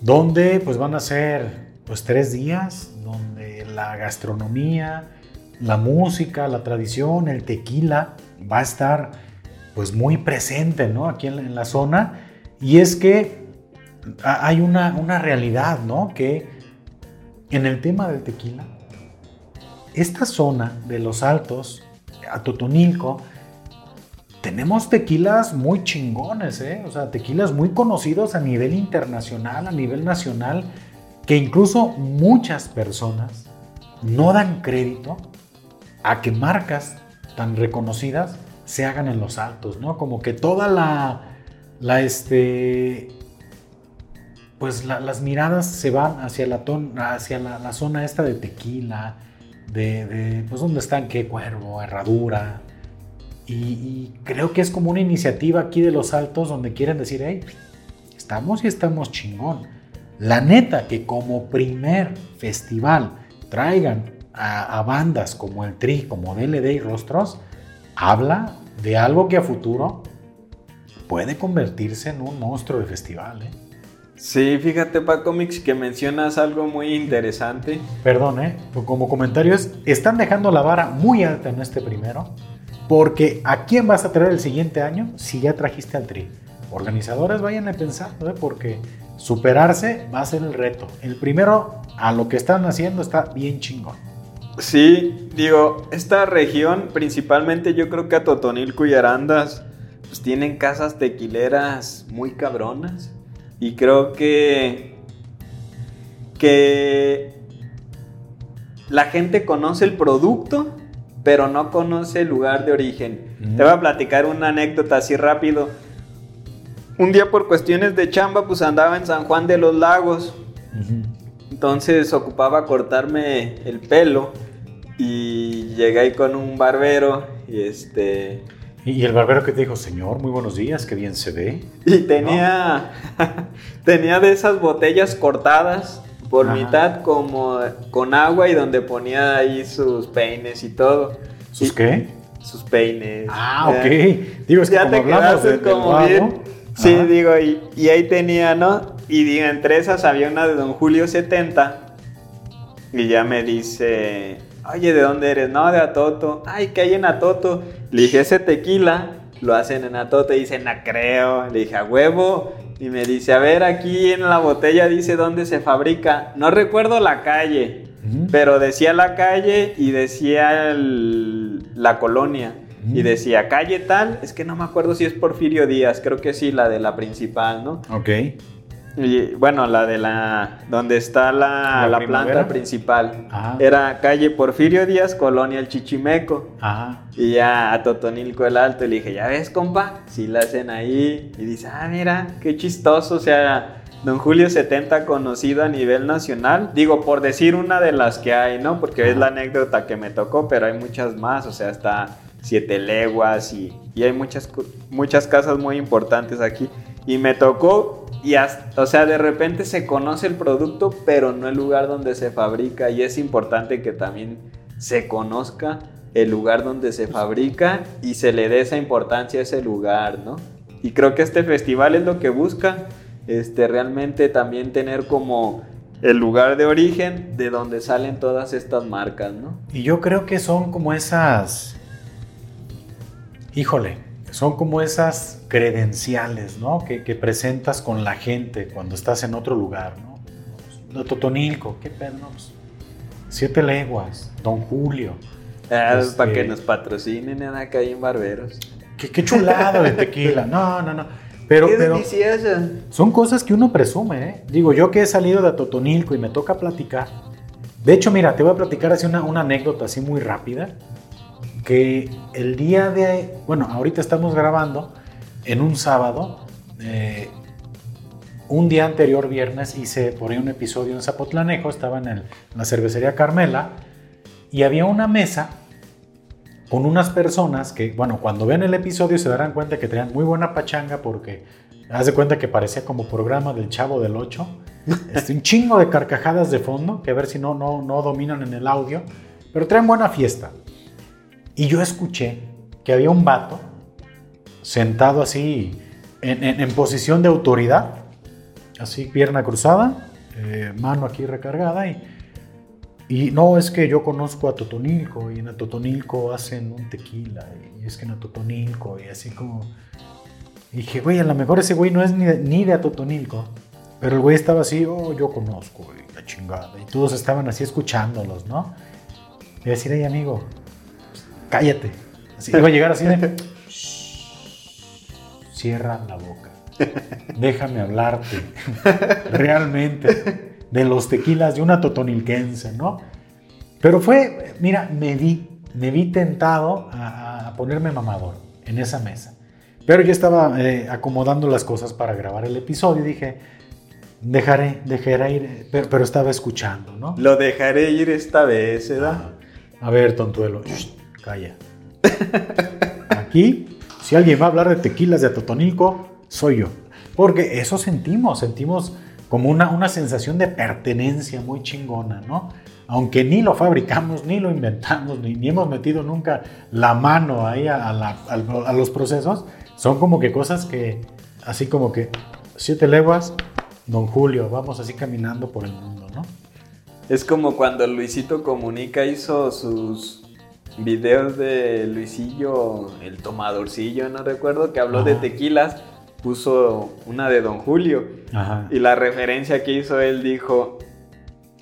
donde pues van a ser pues tres días, donde la gastronomía, la música, la tradición, el tequila va a estar pues muy presente, ¿no? Aquí en la, zona. Y es que hay una, una realidad, ¿no? Que en el tema del tequila, esta zona de los altos, a Totonilco, tenemos tequilas muy chingones, ¿eh? O sea, tequilas muy conocidos a nivel internacional, a nivel nacional, que incluso muchas personas no dan crédito a que marcas tan reconocidas se hagan en los altos, ¿no? Como que toda la, este, pues las miradas se van hacia la, zona esta de tequila, de, de pues donde están, qué cuervo, herradura, y, creo que es como una iniciativa aquí de los altos donde quieren decir, hey, estamos y estamos chingón. La neta que como primer festival traigan a, bandas como el Tri, como DLD y Rostros, habla de algo que a futuro puede convertirse en un monstruo de festival. ¿eh? Sí, fíjate Paco Mix que mencionas algo muy interesante. Perdón, ¿eh? como comentario es, están dejando la vara muy alta en este primero. Porque ¿a quién vas a traer el siguiente año si ya trajiste al Tri? Organizadores vayan a pensar, ¿no? porque superarse va a ser el reto. El primero a lo que están haciendo está bien chingón. Sí, digo, esta región, principalmente yo creo que a Totonilco y Arandas, pues tienen casas tequileras muy cabronas. Y creo que, que la gente conoce el producto, pero no conoce el lugar de origen. Te voy a platicar una anécdota así rápido. Un día por cuestiones de chamba, pues andaba en San Juan de los Lagos. Entonces ocupaba cortarme el pelo y llegué ahí con un barbero y este... Y el barbero que te dijo, señor, muy buenos días, qué bien se ve. Y tenía, tenía de esas botellas cortadas por mitad como con agua y donde ponía ahí sus peines y todo. ¿Sus qué? Sus peines. Ah, ok. Digo, es que como hablamos de, como bien. Sí, digo, y, ahí tenía, ¿no? Y digo, entre esas había una de Don Julio 70. Y ya me dice, oye, ¿de dónde eres? No, de Atoto. Ay, ¿qué hay en Atoto? Le dije, ese tequila lo hacen en Atoto. Y dice, no creo. Le dije, a huevo. Y me dice, a ver, aquí en la botella dice dónde se fabrica. No recuerdo la calle, pero decía la calle y decía la colonia. Y decía calle tal, es que no me acuerdo si es Porfirio Díaz, creo que sí, la de la principal, ¿no? Ok. Y, bueno, la de la. donde está la, la, planta principal. Era calle Porfirio Díaz, Colonia El Chichimeco. Y ya a Totonilco el Alto le dije, ya ves, compa, si la hacen ahí. Y dice, ah, mira, qué chistoso. O sea, Don Julio 70 conocido a nivel nacional. Digo, por decir una de las que hay, ¿no? Porque es la anécdota que me tocó, pero hay muchas más. O sea, está Siete Leguas y, y hay muchas, muchas casas muy importantes aquí. Y me tocó y o sea, de repente se conoce el producto, pero no el lugar donde se fabrica. Y es importante que también se conozca el lugar donde se fabrica y se le dé esa importancia a ese lugar, ¿no? Y creo que este festival es lo que busca, este, realmente también tener como el lugar de origen de donde salen todas estas marcas, ¿no? Y yo creo que son como esas, híjole, son como esas credenciales, ¿no? Que, presentas con la gente cuando estás en otro lugar, ¿no? Totonilco, qué pedo, pues, Siete leguas, Don Julio. Ah, Este- Para que nos patrocinen en acá en Barberos. Qué, qué chulado de tequila. No, no, no. Pero, Qué pero son cosas que uno presume, ¿eh? Digo, yo que he salido de Atotonilco y me toca platicar. De hecho, mira, te voy a platicar así una, una anécdota así muy rápida. Que el día de. Bueno, ahorita estamos grabando en un sábado. eh, un día anterior, viernes, hice por ahí un episodio en Zapotlanejo. Estaba en el- la cervecería Carmela. Y había una mesa con unas personas que, bueno, cuando ven el episodio se darán cuenta que traían muy buena pachanga porque haz de cuenta que parecía como programa del Chavo del 8. Este, un chingo de carcajadas de fondo, que a ver si no, no, no dominan en el audio, pero traen buena fiesta. Y yo escuché que había un vato sentado así en, posición de autoridad, así pierna cruzada, eh, mano aquí recargada y... Y no, es que yo conozco a Totonilco y en Totonilco hacen un tequila y es que en Totonilco y así como... Y dije, güey, a lo mejor ese güey no es ni de, ni de Atotonilco, pero el güey estaba así, oh, yo conozco y la chingada. Y todos estaban así escuchándolos, ¿no? Y decir, hey, amigo, cállate. Así, iba a llegar así de... "Shh, Cierra la boca. Déjame hablarte. Realmente de los tequilas de una totonilquense, ¿no? Pero fue, mira, me vi, me vi tentado a, a ponerme mamador en esa mesa. Pero yo estaba eh, acomodando las cosas para grabar el episodio y dije, dejaré, dejaré ir, eh, pero, pero estaba escuchando, ¿no? Lo dejaré ir esta vez, ¿verdad? A ver, tontuelo, shh, calla. Aquí, si alguien va a hablar de tequilas de Atotonilco, soy yo. Porque eso sentimos, sentimos como una, una sensación de pertenencia muy chingona, ¿no? Aunque ni lo fabricamos, ni lo inventamos, ni, ni hemos metido nunca la mano ahí a, a la- al- a los procesos, son como que cosas que, así como que, siete leguas, don Julio, vamos así caminando por el mundo, ¿no? Es como cuando Luisito Comunica hizo sus videos de Luisillo, el tomadorcillo, no recuerdo, que habló de tequilas, puso una de Don Julio. Ajá. Y la referencia que hizo él dijo,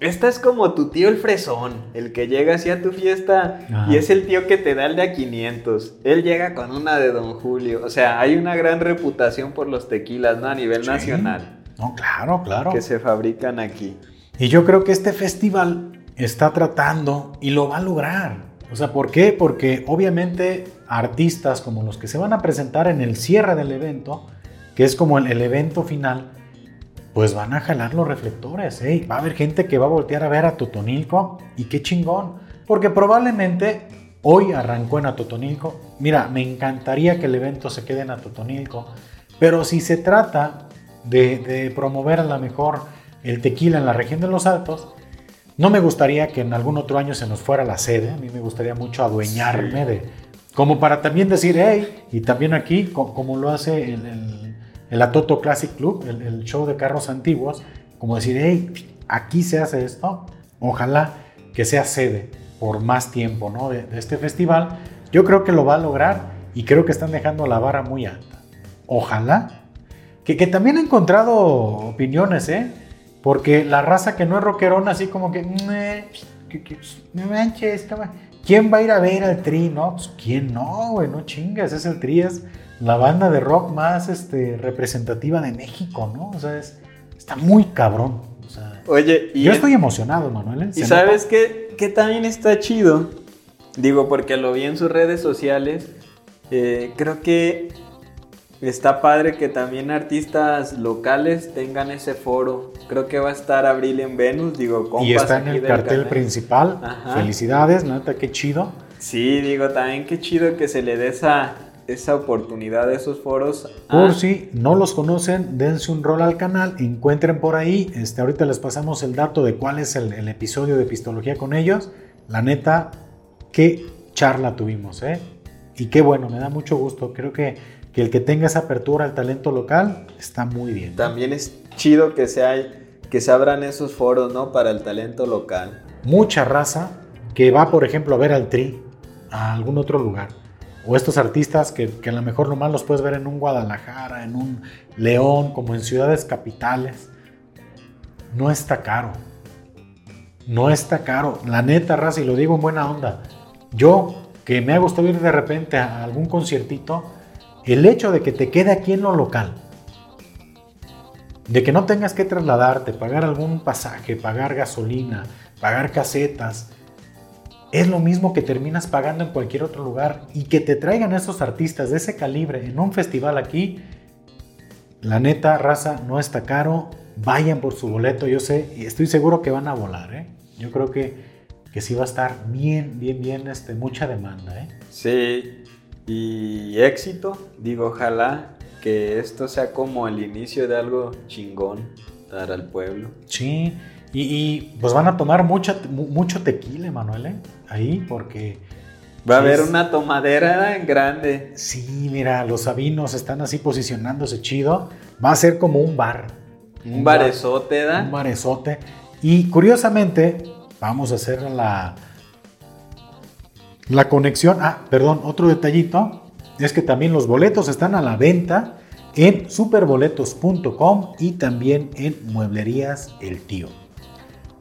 esta es como tu tío el fresón, el que llega así a tu fiesta Ajá. y es el tío que te da el de a 500. Él llega con una de Don Julio. O sea, hay una gran reputación por los tequilas, ¿no? A nivel Sí. nacional, No, claro, claro. que se fabrican aquí. Y yo creo que este festival está tratando y lo va a lograr. O sea, ¿por qué? Porque obviamente artistas como los que se van a presentar en el cierre del evento, que es como el, el evento final, pues van a jalar los reflectores. ¿eh? Va a haber gente que va a voltear a ver a Totonilco y qué chingón. Porque probablemente hoy arrancó en Atotonilco. Mira, me encantaría que el evento se quede en Atotonilco. Pero si se trata de, de promover a la mejor el tequila en la región de los Altos, no me gustaría que en algún otro año se nos fuera la sede. A mí me gustaría mucho adueñarme de. Como para también decir, hey, y también aquí, co- como lo hace el, el, el Atoto Classic Club, el, el show de carros antiguos, como decir, hey, aquí se hace esto. Ojalá que sea sede por más tiempo ¿no? de, de este festival. Yo creo que lo va a lograr y creo que están dejando la vara muy alta. Ojalá. Que, que también he encontrado opiniones, ¿eh? Porque la raza que no es rockerona, así como que. "Meh, que- que- No manches, ¿quién va a ir a ver al Tri? No, pues quién no, güey, no chingas. Es el Tri, es la banda de rock más este, representativa de México, ¿no? O sea, es- está muy cabrón. O sea, Oye, y yo estoy emocionado, Manuel. ¿eh? Y sabes qué, qué también está chido. Digo, porque lo vi en sus redes sociales. eh, creo que está padre que también artistas locales tengan ese foro. Creo que va a estar Abril en Venus. Digo, compas Y está en el cartel canal. principal. Ajá. Felicidades, neta, qué chido. Sí, digo, también qué chido que se le dé esa, esa oportunidad a esos foros. Por si no los conocen, dense un rol al canal, encuentren por ahí. Este, ahorita les pasamos el dato de cuál es el, el episodio de Pistología con ellos. La neta, qué charla tuvimos, ¿eh? Y qué bueno, me da mucho gusto. Creo que, que el que tenga esa apertura al talento local está muy bien. También es chido que se, hay, que se abran esos foros, ¿no? Para el talento local. Mucha raza que va, por ejemplo, a ver al Tri a algún otro lugar. O estos artistas que, que a lo mejor nomás los puedes ver en un Guadalajara, en un León, como en ciudades capitales. No está caro. No está caro. La neta, raza, y lo digo en buena onda. Yo, que me ha gustado ir de repente a algún conciertito, el hecho de que te quede aquí en lo local, de que no tengas que trasladarte, pagar algún pasaje, pagar gasolina, pagar casetas, es lo mismo que terminas pagando en cualquier otro lugar y que te traigan esos artistas de ese calibre en un festival aquí, la neta, raza, no está caro, vayan por su boleto, yo sé, y estoy seguro que van a volar, ¿eh? Yo creo que, que sí va a estar bien, bien, bien, este, mucha demanda, ¿eh? Sí, y éxito, digo, ojalá que esto sea como el inicio de algo chingón para el pueblo. Sí, y, pues van a tomar mucha, mucho tequila, Manuel, ¿eh? ahí, porque... Va a haber una tomadera en grande. Sí, mira, los sabinos están así posicionándose chido. Va a ser como un bar. Un, barezote, ¿da? Un barezote. Y curiosamente, vamos a hacer la, la conexión. Ah, perdón, otro detallito. Es que también los boletos están a la venta en superboletos.com y también en Mueblerías El Tío.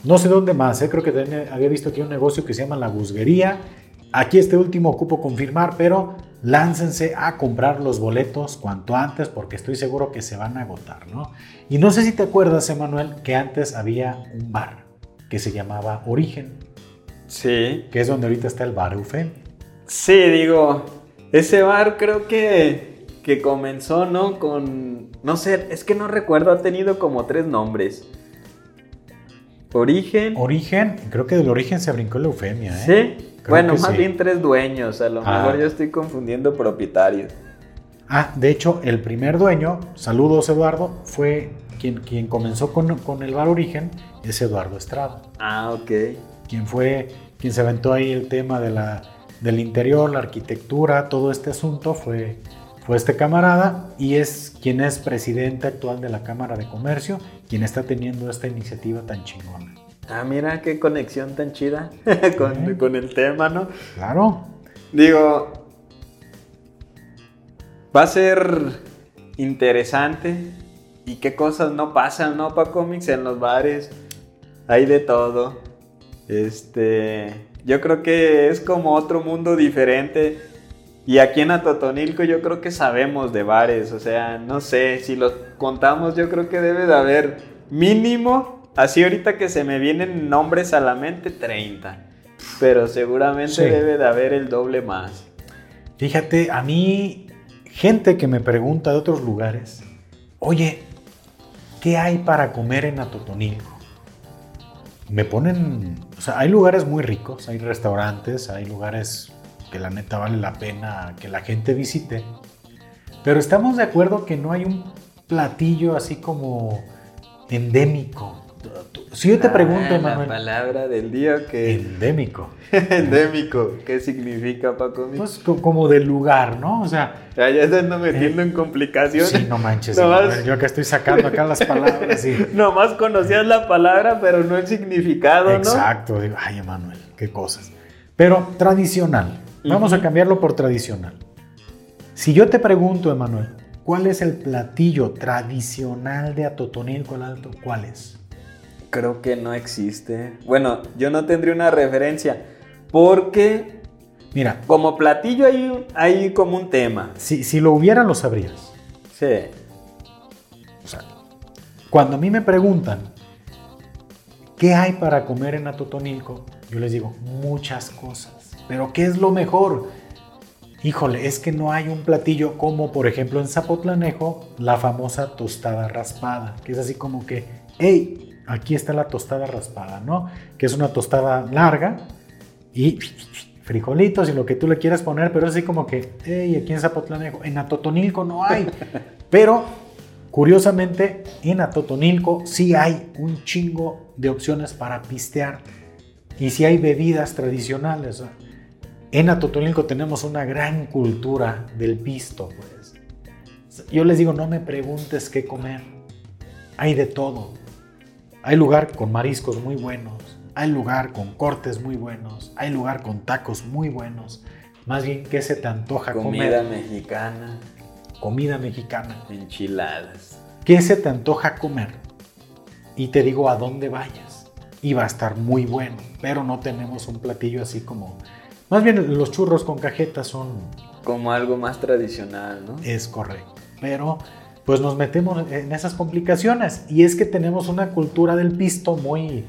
No sé dónde más, ¿eh? creo que también había visto aquí un negocio que se llama La Guzguería. Aquí este último ocupo confirmar, pero láncense a comprar los boletos cuanto antes porque estoy seguro que se van a agotar, ¿no? Y no sé si te acuerdas, Emanuel, que antes había un bar que se llamaba Origen. Sí. Que es donde ahorita está el bar Eufemia. Sí, digo, ese bar creo que, que comenzó, ¿no? Con, no sé, es que no recuerdo, ha tenido como tres nombres. Origen. Origen, creo que del origen se brincó la eufemia, ¿eh? Sí. bueno, más bien tres dueños, a lo ah. mejor yo estoy confundiendo propietarios. Ah, de hecho, el primer dueño, saludos Eduardo, fue quien, quien comenzó con, con, el bar Origen, es Eduardo Estrada. Ah, ok. Quien fue, quien se aventó ahí el tema de la, del interior, la arquitectura, todo este asunto fue, fue este camarada y es quien es presidente actual de la Cámara de Comercio, quien está teniendo esta iniciativa tan chingona. Ah, mira qué conexión tan chida con, con el tema, ¿no? Claro. Digo, va a ser interesante y qué cosas no pasan, ¿no? Para cómics en los bares, hay de todo. Este, yo creo que es como otro mundo diferente y aquí en Atotonilco yo creo que sabemos de bares, o sea, no sé, si los contamos yo creo que debe de haber mínimo, así ahorita que se me vienen nombres a la mente, 30. Pero seguramente debe de haber el doble más. Fíjate, a mí, gente que me pregunta de otros lugares, oye, ¿qué hay para comer en Atotonilco? Me ponen, o sea, hay lugares muy ricos, hay restaurantes, hay lugares que la neta vale la pena que la gente visite. Pero estamos de acuerdo que no hay un platillo así como endémico. Si yo te ah, pregunto, Manuel. La palabra del día que. Endémico. endémico. ¿Qué significa, Paco? Pues como del lugar, ¿no? O sea. Ya, ya se anda metiendo en complicaciones. Sí, no manches. yo acá estoy sacando acá las palabras. Y... Nomás conocías la palabra, pero no el significado, ¿no? Exacto. Digo, ay, Emanuel, qué cosas. Pero tradicional. Vamos a cambiarlo por tradicional. Si yo te pregunto, Emanuel, ¿cuál es el platillo tradicional de Atotonilco el Alto? ¿Cuál es? Creo que no existe. Bueno, yo no tendría una referencia porque... Mira. Como platillo hay, hay como un tema. Si, si lo hubiera, lo sabrías. Sí. O sea, cuando a mí me preguntan, ¿qué hay para comer en Atotonilco? Yo les digo, muchas cosas. Pero ¿qué es lo mejor? Híjole, es que no hay un platillo como por ejemplo en Zapotlanejo la famosa tostada raspada, que es así como que, hey, aquí está la tostada raspada, ¿no? Que es una tostada larga y frijolitos y lo que tú le quieras poner, pero así como que, hey, aquí en Zapotlanejo, en Atotonilco no hay. Pero curiosamente en Atotonilco sí hay un chingo de opciones para pistear y sí hay bebidas tradicionales. En Atotonilco tenemos una gran cultura del pisto, pues. Yo les digo, no me preguntes qué comer. Hay de todo. Hay lugar con mariscos muy buenos, hay lugar con cortes muy buenos, hay lugar con tacos muy buenos. Más bien, ¿qué se te antoja comer? Comida mexicana. Comida mexicana. Enchiladas. ¿Qué se te antoja comer? Y te digo a dónde vayas. Y va a estar muy bueno, pero no tenemos un platillo así como Más bien los churros con cajeta son... Como algo más tradicional, ¿no? Es correcto. Pero pues nos metemos en esas complicaciones. Y es que tenemos una cultura del pisto muy,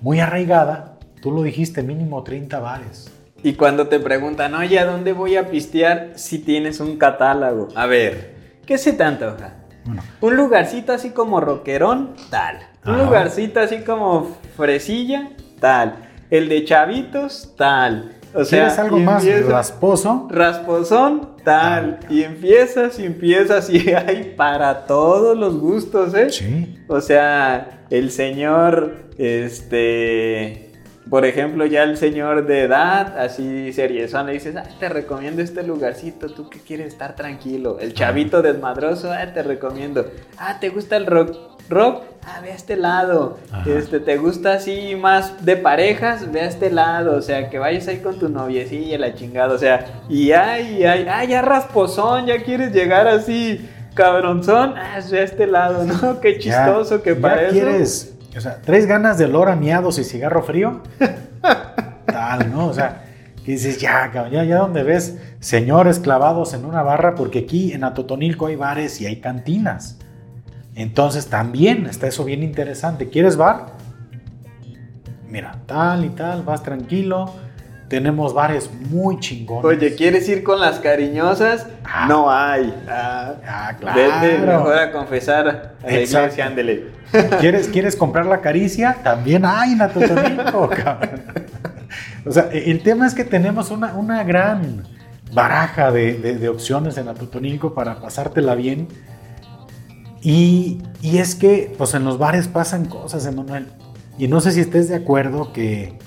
muy arraigada. Tú lo dijiste, mínimo 30 bares. Y cuando te preguntan, oye, ¿a dónde voy a pistear si tienes un catálogo? A ver, ¿qué se te antoja? Bueno. Un lugarcito así como roquerón, tal. Un lugarcito así como fresilla, tal. El de chavitos, tal. O sea, ¿Quieres algo más rasposo? Rasposón, tal. Ah. Y empiezas y empiezas y hay para todos los gustos, ¿eh? Sí. O sea, el señor, este por ejemplo, ya el señor de edad, así seriezón, le dices, ah, te recomiendo este lugarcito, tú que quieres estar tranquilo. El chavito desmadroso, ah, te recomiendo. Ah, ¿te gusta el rock? Rock, ah, ve a este lado. Este, ¿te gusta así más de parejas? Ve a este lado. O sea, que vayas ahí con tu noviecilla, la chingada. O sea, y ay, ay, ay, ya rasposón, ya quieres llegar así cabronzón, ah, ve a este lado, ¿no? Qué chistoso que parece. quieres o sea, ¿tres ganas de olor a miados y cigarro frío? Tal, ¿no? O sea, que dices, ya, ya, ya donde ves señores clavados en una barra, porque aquí en Atotonilco hay bares y hay cantinas. Entonces también está eso bien interesante. ¿Quieres bar? Mira, tal y tal, vas tranquilo tenemos bares muy chingones. Oye, ¿quieres ir con las cariñosas? Ah. no hay. Ah, ah, claro. Vete mejor a confesar a la iglesia, ándele. ¿Quieres, ¿Quieres comprar la caricia? También hay, Natotonico, cabrón. O sea, el tema es que tenemos una, una gran baraja de, de, opciones en Atotonilco para pasártela bien. Y, es que, pues en los bares pasan cosas, Emanuel. Y no sé si estés de acuerdo que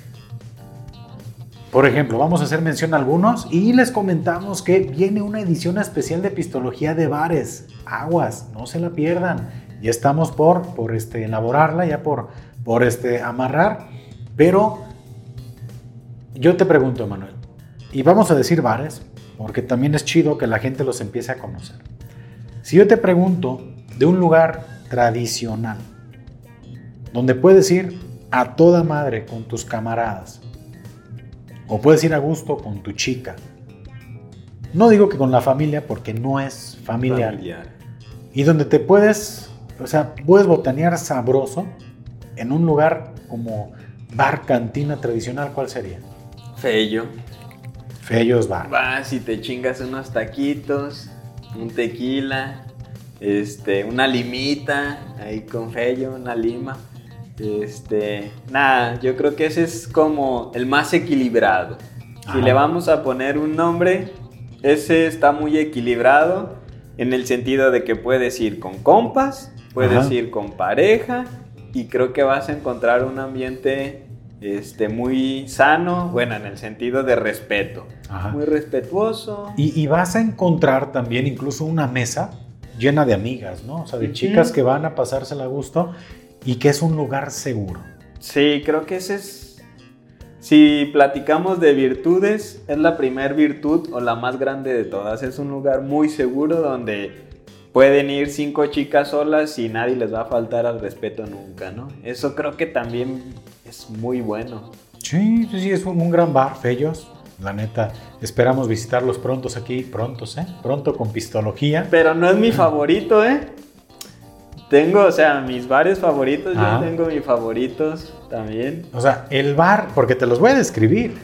por ejemplo, vamos a hacer mención a algunos y les comentamos que viene una edición especial de Pistología de Bares. Aguas, no se la pierdan. Ya estamos por, por este, elaborarla, ya por, por este, amarrar. Pero yo te pregunto, Manuel, y vamos a decir bares, porque también es chido que la gente los empiece a conocer. Si yo te pregunto de un lugar tradicional, donde puedes ir a toda madre con tus camaradas, o puedes ir a gusto con tu chica. No digo que con la familia porque no es familiar. Y donde te puedes, o sea, puedes botanear sabroso en un lugar como bar cantina tradicional, ¿cuál sería? Fello. Fellos bar. Vas y te chingas unos taquitos, un tequila, este, una limita ahí con Fello, una lima. Este, nada, yo creo que ese es como el más equilibrado. Si le vamos a poner un nombre, ese está muy equilibrado en el sentido de que puedes ir con compas, puedes ir con pareja y creo que vas a encontrar un ambiente este, muy sano, bueno, en el sentido de respeto, muy respetuoso. Y, vas a encontrar también incluso una mesa llena de amigas, ¿no? O sea, de chicas que van a pasársela a gusto y que es un lugar seguro. Sí, creo que ese es... Si platicamos de virtudes, es la primer virtud o la más grande de todas. Es un lugar muy seguro donde pueden ir cinco chicas solas y nadie les va a faltar al respeto nunca, ¿no? Eso creo que también es muy bueno. Sí, sí, es un, gran bar, Fellos. La neta, esperamos visitarlos prontos aquí, prontos, ¿eh? Pronto con pistología. Pero no es mi favorito, ¿eh? Tengo, o sea, mis bares favoritos, yo tengo mis favoritos también. O sea, el bar, porque te los voy a describir.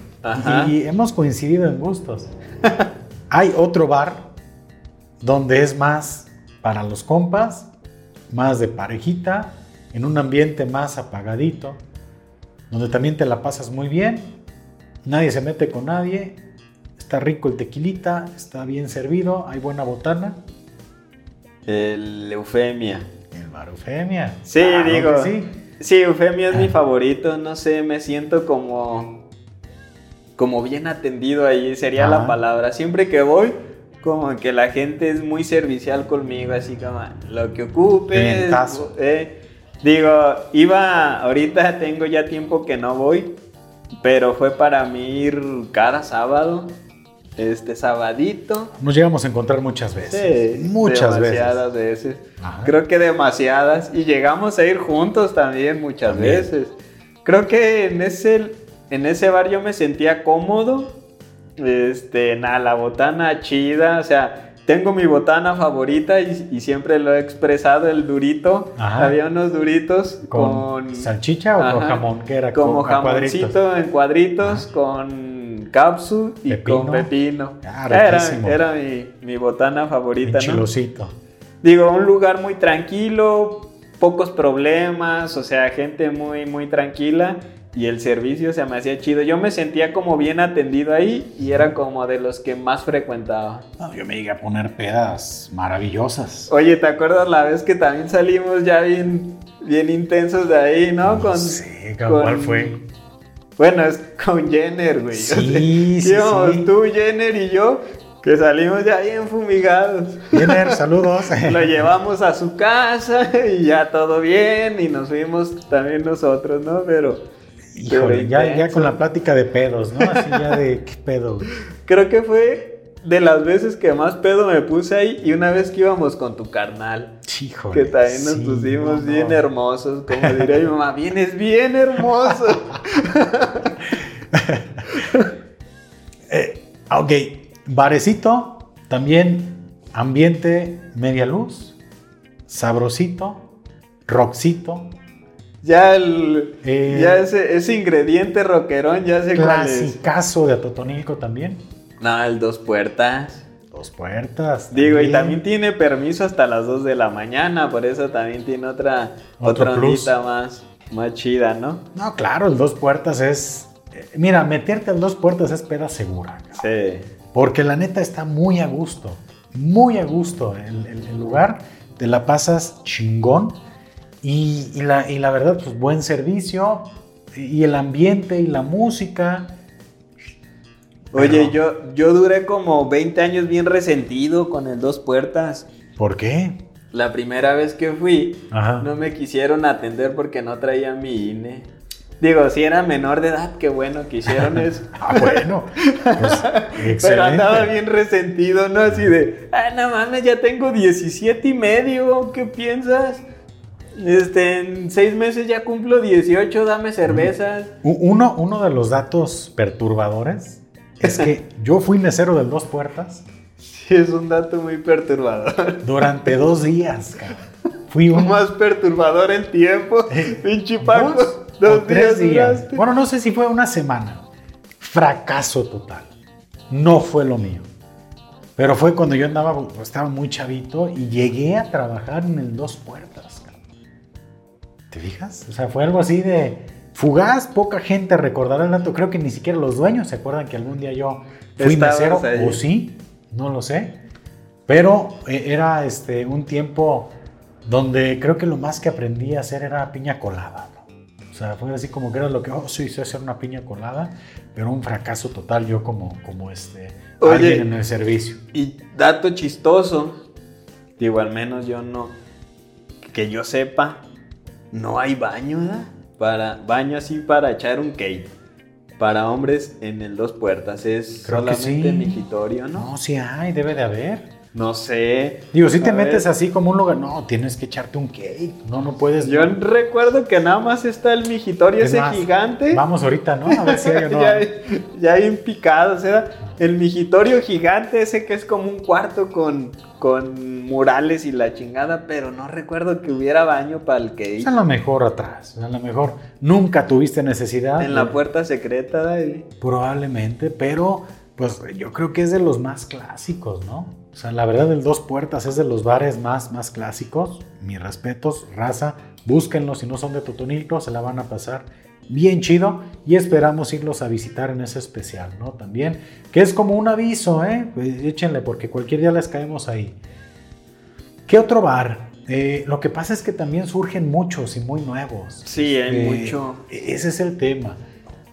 Y hemos coincidido en gustos. Hay otro bar donde es más para los compas, más de parejita, en un ambiente más apagadito, donde también te la pasas muy bien, nadie se mete con nadie, está rico el tequilita, está bien servido, hay buena botana. El Eufemia. El bar Eufemia. Sí, digo. Sí. sí, Eufemia es mi ah. favorito. No sé, me siento como. Como bien atendido ahí, sería la palabra. Siempre que voy, como que la gente es muy servicial conmigo, así como lo que ocupe. Eh, digo, iba. Ahorita tengo ya tiempo que no voy. Pero fue para mí ir cada sábado este sabadito. Nos llegamos a encontrar muchas veces. Sí, muchas demasiadas veces. Creo que demasiadas. Y llegamos a ir juntos también muchas veces. Creo que en ese, en ese bar yo me sentía cómodo Este, nada, la botana chida, o sea, tengo mi botana favorita y, siempre lo he expresado, el durito. Había unos duritos con... ¿Salchicha o con jamón? que era? Como jamoncito en cuadritos con cápsula y con pepino. Ah, era, era mi, mi, botana favorita, ¿no? Digo, un lugar muy tranquilo, pocos problemas, o sea, gente muy, muy tranquila y el servicio se me hacía chido. Yo me sentía como bien atendido ahí y era como de los que más frecuentaba. yo me llegué a poner pedas maravillosas. Oye, ¿te acuerdas la vez que también salimos ya bien, bien intensos de ahí, no? Con, sí, ¿cuál fue? Bueno, es con Jenner, güey. Sí, sí, Tú, Jenner y yo que salimos ya bien fumigados. Jenner, saludos. Lo llevamos a su casa y ya todo bien y nos fuimos también nosotros, ¿no? Pero... Híjole, ya, ya, con la plática de pedos, ¿no? Así ya de qué pedo. Creo que fue de las veces que más pedo me puse ahí y una vez que íbamos con tu carnal. Híjole, que también nos pusimos bien hermosos, como diría mi mamá, vienes bien hermoso. eh, ok, Barecito, también ambiente media luz, sabrosito, rockcito. Ya, el, eh, ya ese, ingrediente rockerón ya se Clasicazo de Atotonilco también. No, el dos puertas. Dos puertas. Digo, y también tiene permiso hasta las 2 de la mañana, por eso también tiene otra, otra más, más chida, ¿no? No, claro, el dos puertas es... Eh, mira, meterte al dos puertas es peda segura. Sí. Porque la neta está muy a gusto, muy a gusto el, el, lugar, te la pasas chingón y, la, y, la, verdad, pues buen servicio y el ambiente y la música. Oye, yo, yo duré como 20 años bien resentido con el dos puertas. ¿Por qué? La primera vez que fui, no me quisieron atender porque no traía mi INE. Digo, si era menor de edad, qué bueno que hicieron eso. ah, bueno. Pues, Pero andaba bien resentido, ¿no? Así de, ah, no mames, ya tengo 17 y medio, ¿qué piensas? Este, en seis meses ya cumplo 18, dame cervezas. Uno, uno de los datos perturbadores es que yo fui mesero del Dos Puertas. Sí, es un dato muy perturbador. Durante dos días, cabrón. Fui un... Más perturbador el tiempo, eh, pinche Paco. Dos tres días. Bueno, no sé si fue una semana. Fracaso total. No fue lo mío. Pero fue cuando yo andaba, estaba muy chavito y llegué a trabajar en el Dos Puertas. ¿Te fijas? O sea, fue algo así de fugaz, poca gente recordará el dato. Creo que ni siquiera los dueños se acuerdan que algún día yo fui mesero. O sí, no lo sé. Pero eh, era este, un tiempo donde creo que lo más que aprendí a hacer era piña colada sea, fue así como que era lo que, oh, sí, sé hacer una piña colada, pero un fracaso total yo como, como este, alguien en el servicio. Y dato chistoso, digo, al menos yo no, que yo sepa, no hay baño, ¿verdad? Para, baño así para echar un cake. Para hombres en el dos puertas es solamente migitorio, ¿no? No, sí hay, debe de haber. No sé. Digo, si te metes así como un lugar, no, tienes que echarte un cake, no, no puedes. Yo recuerdo que nada más está el mijitorio ese gigante. Vamos ahorita, ¿no? A ver si hay o no. ya, ya hay picado, o sea, el mijitorio gigante ese que es como un cuarto con, con murales y la chingada, pero no recuerdo que hubiera baño para el cake. Es a lo mejor atrás, a lo mejor nunca tuviste necesidad. En la puerta secreta, David. Probablemente, pero pues yo creo que es de los más clásicos, ¿no? O sea, la verdad, el Dos Puertas es de los bares más, más clásicos. Mis respetos, raza. Búsquenlos si no son de Totonilco, se la van a pasar bien chido y esperamos irlos a visitar en ese especial, ¿no? También, que es como un aviso, ¿eh? Pues échenle porque cualquier día les caemos ahí. ¿Qué otro bar? Eh, lo que pasa es que también surgen muchos y muy nuevos. Sí, hay eh, mucho. Ese es el tema.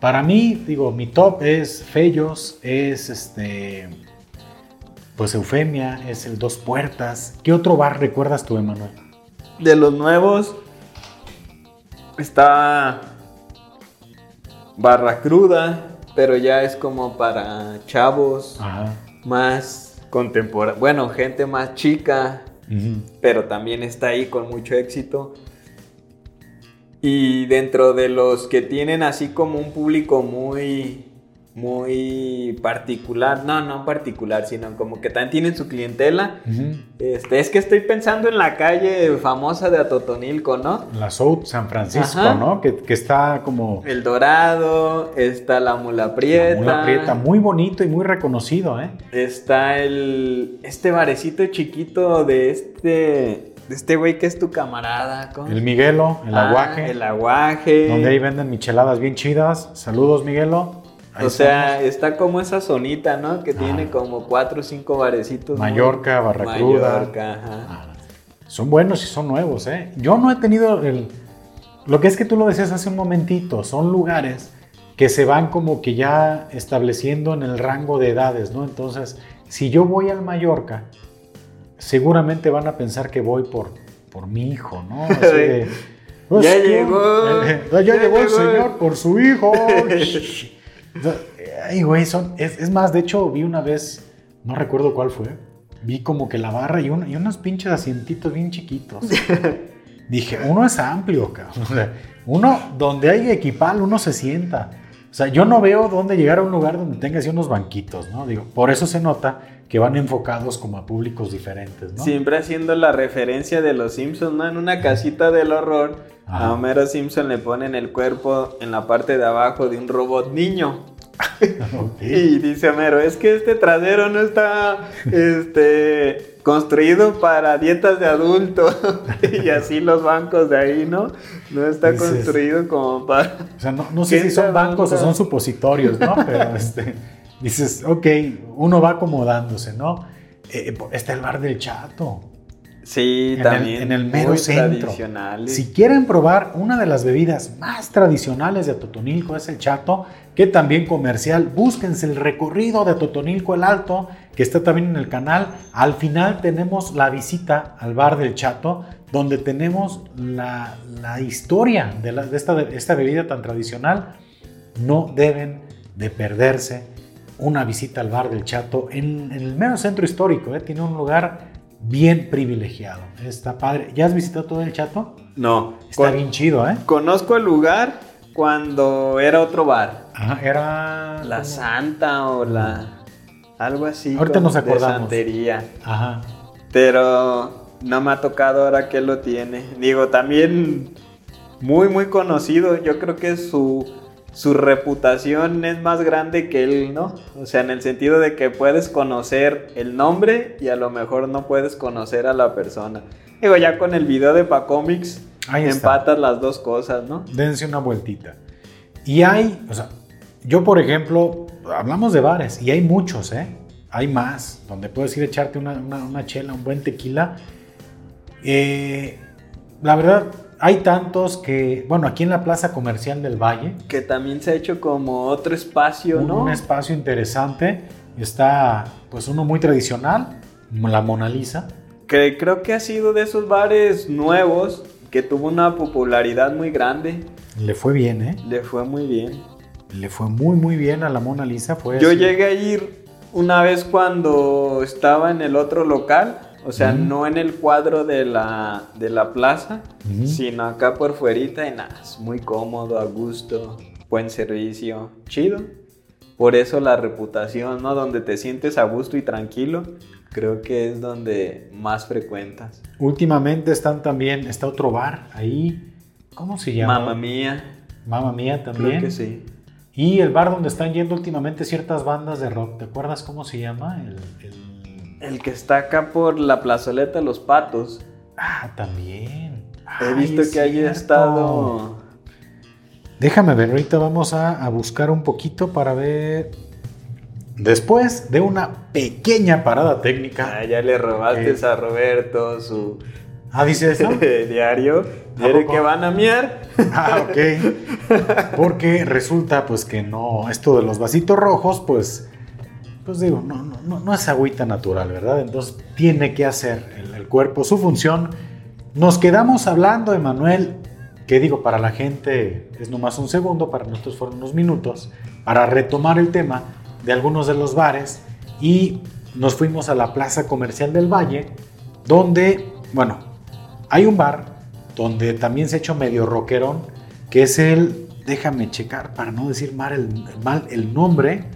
Para mí, digo, mi top es Fellos, es este pues Eufemia, es el Dos Puertas. ¿Qué otro bar recuerdas tú, Emanuel? De los nuevos está Barra Cruda, pero ya es como para chavos más contemporáneos. Bueno, gente más chica, pero también está ahí con mucho éxito. Y dentro de los que tienen así como un público muy muy particular, no, no particular, sino como que también tienen su clientela. este, es que estoy pensando en la calle famosa de Atotonilco, ¿no? La South San Francisco, ¿no? Que, está como... El Dorado, está la Mula Prieta. La Mula Prieta, muy bonito y muy reconocido, ¿eh? Está el... este barecito chiquito de este... De este güey que es tu camarada. El Miguelo, el ah, aguaje. El aguaje. Donde ahí venden micheladas bien chidas. Saludos, Miguelo o sea, está como esa zonita, ¿no? Que tiene como cuatro o cinco barecitos. Mallorca, Barracruda. Mallorca, ajá. Ah, son buenos y son nuevos, ¿eh? Yo no he tenido el... Lo que es que tú lo decías hace un momentito, son lugares que se van como que ya estableciendo en el rango de edades, ¿no? Entonces, si yo voy al Mallorca, seguramente van a pensar que voy por, por mi hijo, ¿no? Así de, pues, ya llegó. ya, llegó el señor por su hijo. Ay, güey, son. Es, más, de hecho, vi una vez, no recuerdo cuál fue. Vi como que la barra y, y unos pinches asientitos bien chiquitos. Dije, uno es amplio, cabrón. Uno, donde hay equipal, uno se sienta. O sea, yo no veo dónde llegar a un lugar donde tenga así unos banquitos, ¿no? Digo, por eso se nota que van enfocados como a públicos diferentes, ¿no? Siempre haciendo la referencia de los Simpsons, ¿no? En una casita del horror, a Homero Simpson le ponen el cuerpo en la parte de abajo de un robot niño. Y dice Homero, es que este trasero no está este, construido para dietas de adulto. y así los bancos de ahí, ¿no? No está construido como para... O sea, no, sé si son bancos o son supositorios, ¿no? Pero este, dices, ok, uno va acomodándose, ¿no? Eh, está el bar del chato. Sí, en también. El, en el mero centro. Si quieren probar una de las bebidas más tradicionales de Totonilco es el chato, que también comercial. Búsquense el recorrido de Totonilco el Alto, que está también en el canal. Al final tenemos la visita al bar del chato, donde tenemos la, historia de, esta, esta, bebida tan tradicional. No deben de perderse una visita al bar del chato en, el mero centro histórico. ¿eh? Tiene un lugar bien privilegiado. Está padre. ¿Ya has visitado todo el Chato? No. Está bien chido, ¿eh? Conozco el lugar cuando era otro bar. Ajá, era... La Santa o la... Algo así. Ahorita nos acordamos. De Ajá. Pero no me ha tocado ahora que lo tiene. Digo, también muy, muy conocido. Yo creo que su su reputación es más grande que él, ¿no? O sea, en el sentido de que puedes conocer el nombre y a lo mejor no puedes conocer a la persona. Digo, ya con el video de Pacomics empatas las dos cosas, ¿no? Dense una vueltita. Y hay, o sea, yo por ejemplo, hablamos de bares y hay muchos, ¿eh? Hay más, donde puedes ir a echarte una, una chela, un buen tequila. Eh, la verdad, hay tantos que, bueno, aquí en la Plaza Comercial del Valle. Que también se ha hecho como otro espacio, ¿no? Un espacio interesante. Está, pues, uno muy tradicional, la Mona Lisa. Que creo que ha sido de esos bares nuevos que tuvo una popularidad muy grande. Le fue bien, ¿eh? Le fue muy bien. Le fue muy, muy bien a la Mona Lisa. Fue Yo llegué a ir una vez cuando estaba en el otro local o sea, no en el cuadro de la, de la plaza, sino acá por fuerita y nada, es muy cómodo, a gusto, buen servicio, chido. Por eso la reputación, ¿no? Donde te sientes a gusto y tranquilo, creo que es donde más frecuentas. Últimamente están también, está otro bar ahí, ¿cómo se llama? Mamma Mía. Mamma Mía también. Creo que sí. Y el bar donde están yendo últimamente ciertas bandas de rock, ¿te acuerdas cómo se llama? el el que está acá por la plazoleta Los Patos. Ah, también. He visto que haya estado. Déjame ver, ahorita vamos a, buscar un poquito para ver. Después de una pequeña parada técnica. Ah, ya le robaste a Roberto su. Ah, dice eso. diario. Diario que van a miar. Ah, ok. Porque resulta pues que no, esto de los vasitos rojos, pues pues digo, no, no, no es agüita natural, ¿verdad? Entonces tiene que hacer el, cuerpo su función. Nos quedamos hablando, Emanuel, que digo, para la gente es nomás un segundo, para nosotros fueron unos minutos, para retomar el tema de algunos de los bares y nos fuimos a la Plaza Comercial del Valle, donde, bueno, hay un bar donde también se ha hecho medio rockerón, que es el déjame checar para no decir mal el, mal el nombre.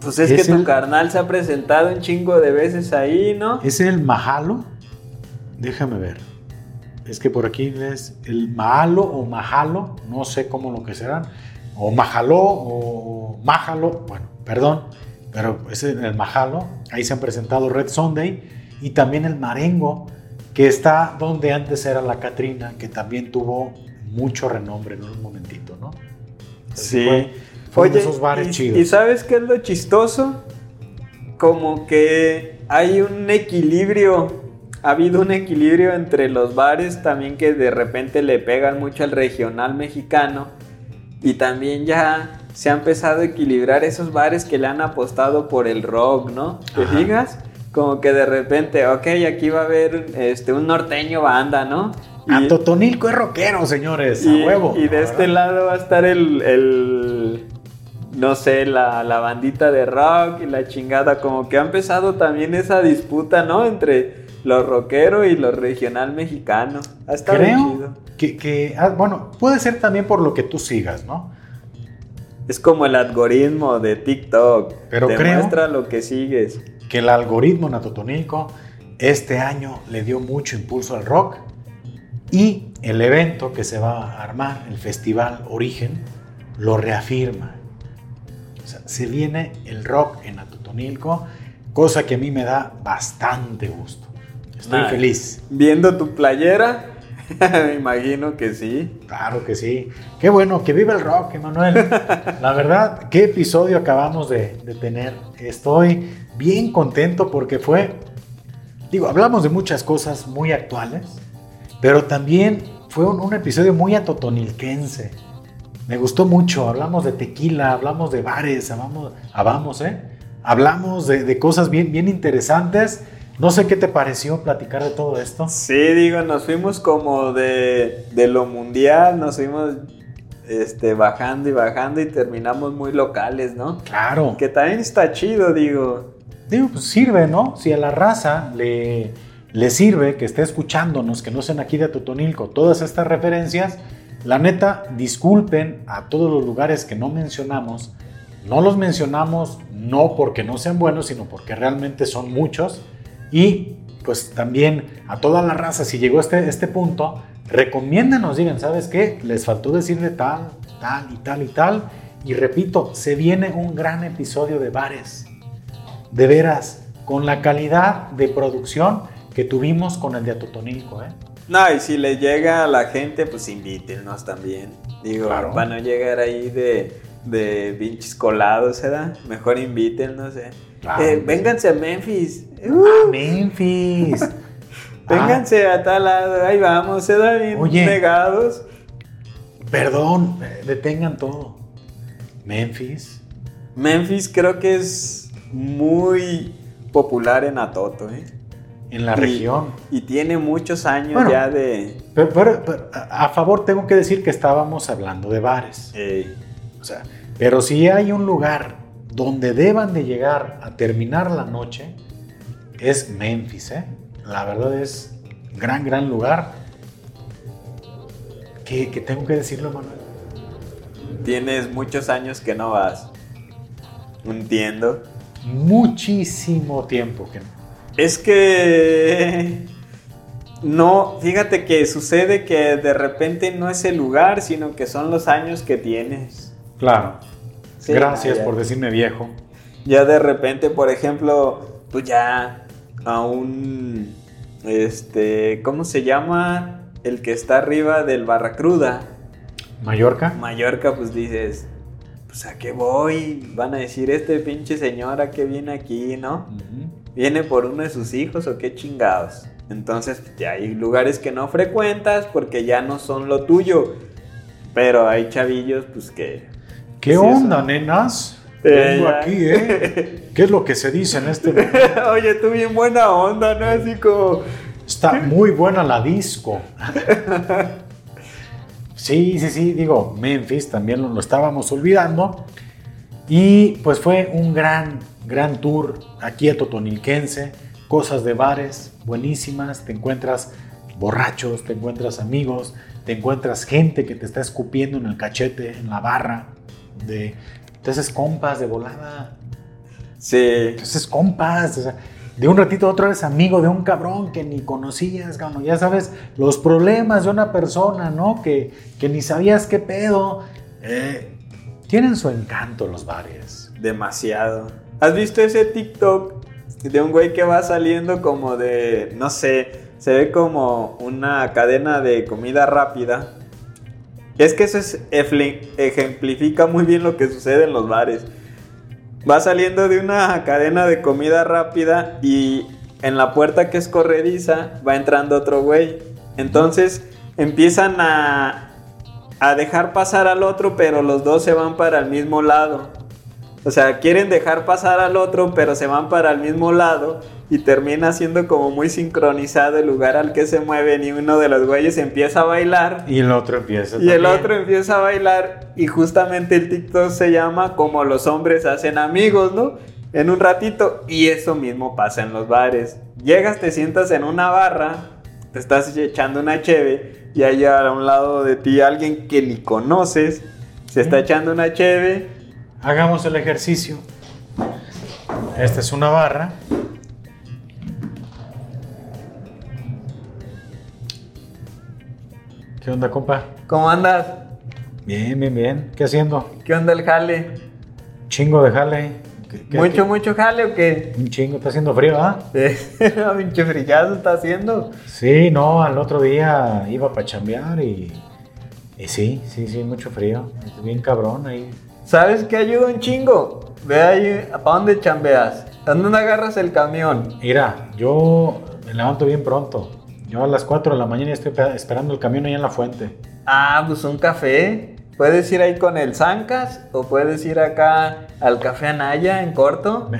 Pues es, que tu carnal se ha presentado un chingo de veces ahí, ¿no? Es el Mahalo. Déjame ver. Es que por aquí es el Mahalo o Mahalo, no sé cómo lo que serán. O Mahalo o Mahalo, bueno, perdón, pero es el Mahalo. Ahí se han presentado Red Sunday y también el Marengo, que está donde antes era la Catrina, que también tuvo mucho renombre en un momentito, ¿no? sí. Fue, esos bares chidos. ¿Y sabes qué es lo chistoso? Como que hay un equilibrio, ha habido un equilibrio entre los bares también que de repente le pegan mucho al regional mexicano y también ya se ha empezado a equilibrar esos bares que le han apostado por el rock, ¿no? ¿Te digas? Como que de repente, ok, aquí va a haber este, un norteño banda, ¿no? a Totonilco es rockero, señores, a huevo. Y de este lado va a estar el, no sé, la, bandita de rock y la chingada. Como que ha empezado también esa disputa, ¿no? Entre lo rockero y lo regional mexicano. Ha estado Creo Que, que ah, bueno, puede ser también por lo que tú sigas, ¿no? Es como el algoritmo de TikTok. Pero Te creo muestra lo que sigues. Que el algoritmo Natotonico este año le dio mucho impulso al rock y el evento que se va a armar, el Festival Origen, lo reafirma. O sea, se viene el rock en Atotonilco, cosa que a mí me da bastante gusto. Estoy feliz. Viendo tu playera, me imagino que sí. Claro que sí. Qué bueno, que vive el rock, Emanuel. La verdad, qué episodio acabamos de, de tener. Estoy bien contento porque fue, digo, hablamos de muchas cosas muy actuales pero también fue un, episodio muy atotonilquense. Me gustó mucho. Hablamos de tequila, hablamos de bares, hablamos, hablamos, ¿eh? hablamos de, cosas bien, bien interesantes. No sé qué te pareció platicar de todo esto. Sí, digo, nos fuimos como de, lo mundial, nos fuimos este, bajando y bajando y terminamos muy locales, ¿no? Claro. Que también está chido, digo. Digo, pues sirve, ¿no? Si a la raza le, le sirve que esté escuchándonos, que no sean aquí de Totonilco, todas estas referencias, la neta, disculpen a todos los lugares que no mencionamos. No los mencionamos no porque no sean buenos, sino porque realmente son muchos. Y pues también a toda la raza, si llegó a este, este punto, recomiéndanos, digan, ¿sabes qué? Les faltó decirle tal, tal y tal y tal. Y repito, se viene un gran episodio de bares. De veras, con la calidad de producción que tuvimos con el de Atotonilco, ¿eh? No, y si le llega a la gente, pues invítenos también. Digo, para no llegar ahí de, de pinches colados, ¿verdad? Mejor invítenos, ¿eh? eh vénganse a Memphis. Uh. Memphis! vénganse a tal lado, ahí vamos, se da bien Oye, negados. Perdón, detengan todo. Memphis. Memphis creo que es muy popular en Atoto, ¿eh? En la región. Y tiene muchos años ya de... Pero, a favor tengo que decir que estábamos hablando de bares. O sea, pero si hay un lugar donde deban de llegar a terminar la noche, es Memphis. ¿eh? La verdad es gran, gran lugar. ¿Qué, tengo que decirlo, Manuel? Tienes muchos años que no vas. Entiendo. Muchísimo tiempo que no. Es que no, fíjate que sucede que de repente no es el lugar, sino que son los años que tienes. Claro. Gracias por decirme viejo. Ya de repente, por ejemplo, pues ya a un este, ¿cómo se llama? El que está arriba del Barracruda. Mallorca. Mallorca, pues dices, pues a qué voy, van a decir este pinche señora que viene aquí, ¿no? ¿Viene por uno de sus hijos o qué chingados? Entonces ya hay lugares que no frecuentas porque ya no son lo tuyo. Pero hay chavillos pues que... ¿Qué onda, nenas? Vengo aquí, ¿eh? ¿Qué es lo que se dice en este Oye, tú bien buena onda, ¿no? Así como... Está muy buena la disco. sí, sí, sí, digo, Memphis también lo estábamos olvidando. Y pues fue un gran gran tour aquí a Totonilquense, cosas de bares buenísimas, te encuentras borrachos, te encuentras amigos, te encuentras gente que te está escupiendo en el cachete, en la barra, de, entonces compas de volada. Sí. Entonces compas, o sea, de un ratito a otro eres amigo de un cabrón que ni conocías, cabrón. ya sabes, los problemas de una persona, ¿no? Que, que ni sabías qué pedo. Eh, tienen su encanto los bares. Demasiado. ¿Has visto ese TikTok de un güey que va saliendo como de, no sé, se ve como una cadena de comida rápida? Es que eso es, ejemplifica muy bien lo que sucede en los bares. Va saliendo de una cadena de comida rápida y en la puerta que es corrediza va entrando otro güey. Entonces empiezan a, a dejar pasar al otro, pero los dos se van para el mismo lado. O sea, quieren dejar pasar al otro, pero se van para el mismo lado y termina siendo como muy sincronizado el lugar al que se mueven y uno de los güeyes empieza a bailar. Y el otro empieza. Y el otro empieza a bailar y justamente el TikTok se llama como los hombres hacen amigos, ¿no? En un ratito y eso mismo pasa en los bares. Llegas, te sientas en una barra, te estás echando una cheve y hay a un lado de ti alguien que ni conoces, se está echando una cheve Hagamos el ejercicio. Esta es una barra. ¿Qué onda, compa? ¿Cómo andas? Bien, bien, bien. ¿Qué haciendo? ¿Qué onda el jale? Chingo de jale. ¿Mucho, mucho jale o qué? Un chingo, está haciendo frío, ¿ah? Pinche frillazo está haciendo. Sí, no, al otro día iba para chambear y, y sí, sí, sí, mucho frío. Bien cabrón ahí. ¿Sabes qué ayuda un chingo? Ve ahí, ¿para dónde chambeas? ¿Dónde agarras el camión? Mira, yo me levanto bien pronto. Yo a las 4 de la mañana estoy esperando el camión ahí en la fuente. Ah, pues un café. Puedes ir ahí con el Zancas o puedes ir acá al Café Anaya en corto.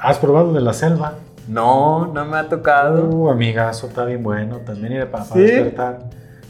¿Has probado de la selva? No, no me ha tocado. Uh, amigazo, está bien bueno. También ir para, para despertar.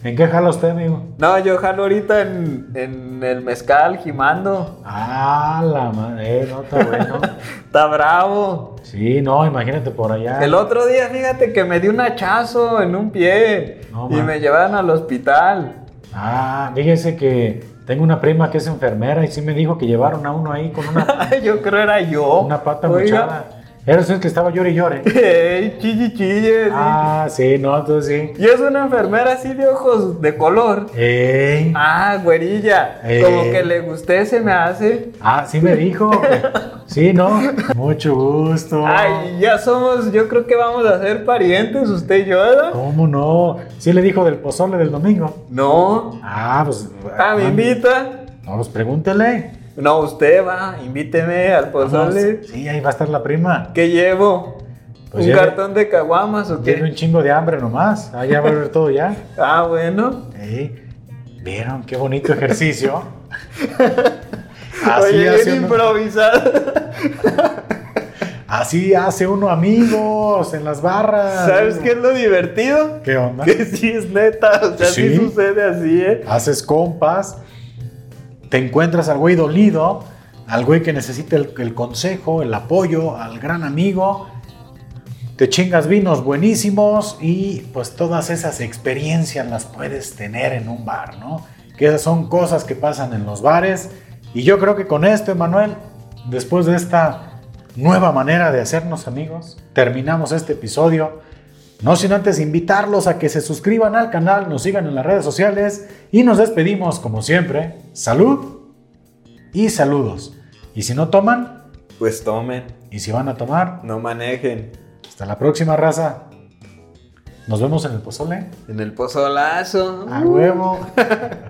¿En qué jala usted, amigo? No, yo jalo ahorita en, en el mezcal, gimando. Ah, la madre, no, está bueno. está bravo. Sí, no, imagínate por allá. El otro día, fíjate que me di un hachazo en un pie y me llevaron al hospital. Ah, fíjese que tengo una prima que es enfermera y sí me dijo que llevaron a uno ahí con una... yo creo era yo. Una pata mochada. Eres el que estaba llore y llore. ¡Ey, chille, chille! Ah, sí, no, tú sí. Y es una enfermera así de ojos de color. ¡Ey! Ah, güerilla. Como que le gusté, se me hace. Ah, sí me dijo. sí, ¿no? Mucho gusto. Ay, ya somos, yo creo que vamos a ser parientes, usted y yo, ¿verdad? ¿Cómo no? Sí le dijo del pozole del domingo. No. Ah, pues. Ah, me invita. No, pues pregúntele. No, usted va, invíteme al pozole. sí, ahí va a estar la prima. ¿Qué llevo? Pues ¿Un cartón de caguamas o qué? Tiene un chingo de hambre nomás. Ya va a ver todo ya. ah, bueno. ¿Vieron qué bonito ejercicio? Así Oye, hace improvisado. Así hace uno amigos en las barras. ¿Sabes qué es lo divertido? ¿Qué onda? Que sí es neta, o sea, sí sucede así, ¿eh? Haces compas te encuentras al güey dolido, al güey que necesita el, consejo, el apoyo, al gran amigo, te chingas vinos buenísimos y pues todas esas experiencias las puedes tener en un bar, ¿no? Que esas son cosas que pasan en los bares y yo creo que con esto, Emanuel, después de esta nueva manera de hacernos amigos, terminamos este episodio. No sin antes invitarlos a que se suscriban al canal, nos sigan en las redes sociales y nos despedimos como siempre. Salud y saludos. Y si no toman, pues tomen. Y si van a tomar, no manejen. Hasta la próxima raza. Nos vemos en el pozole. En el pozolazo. A huevo.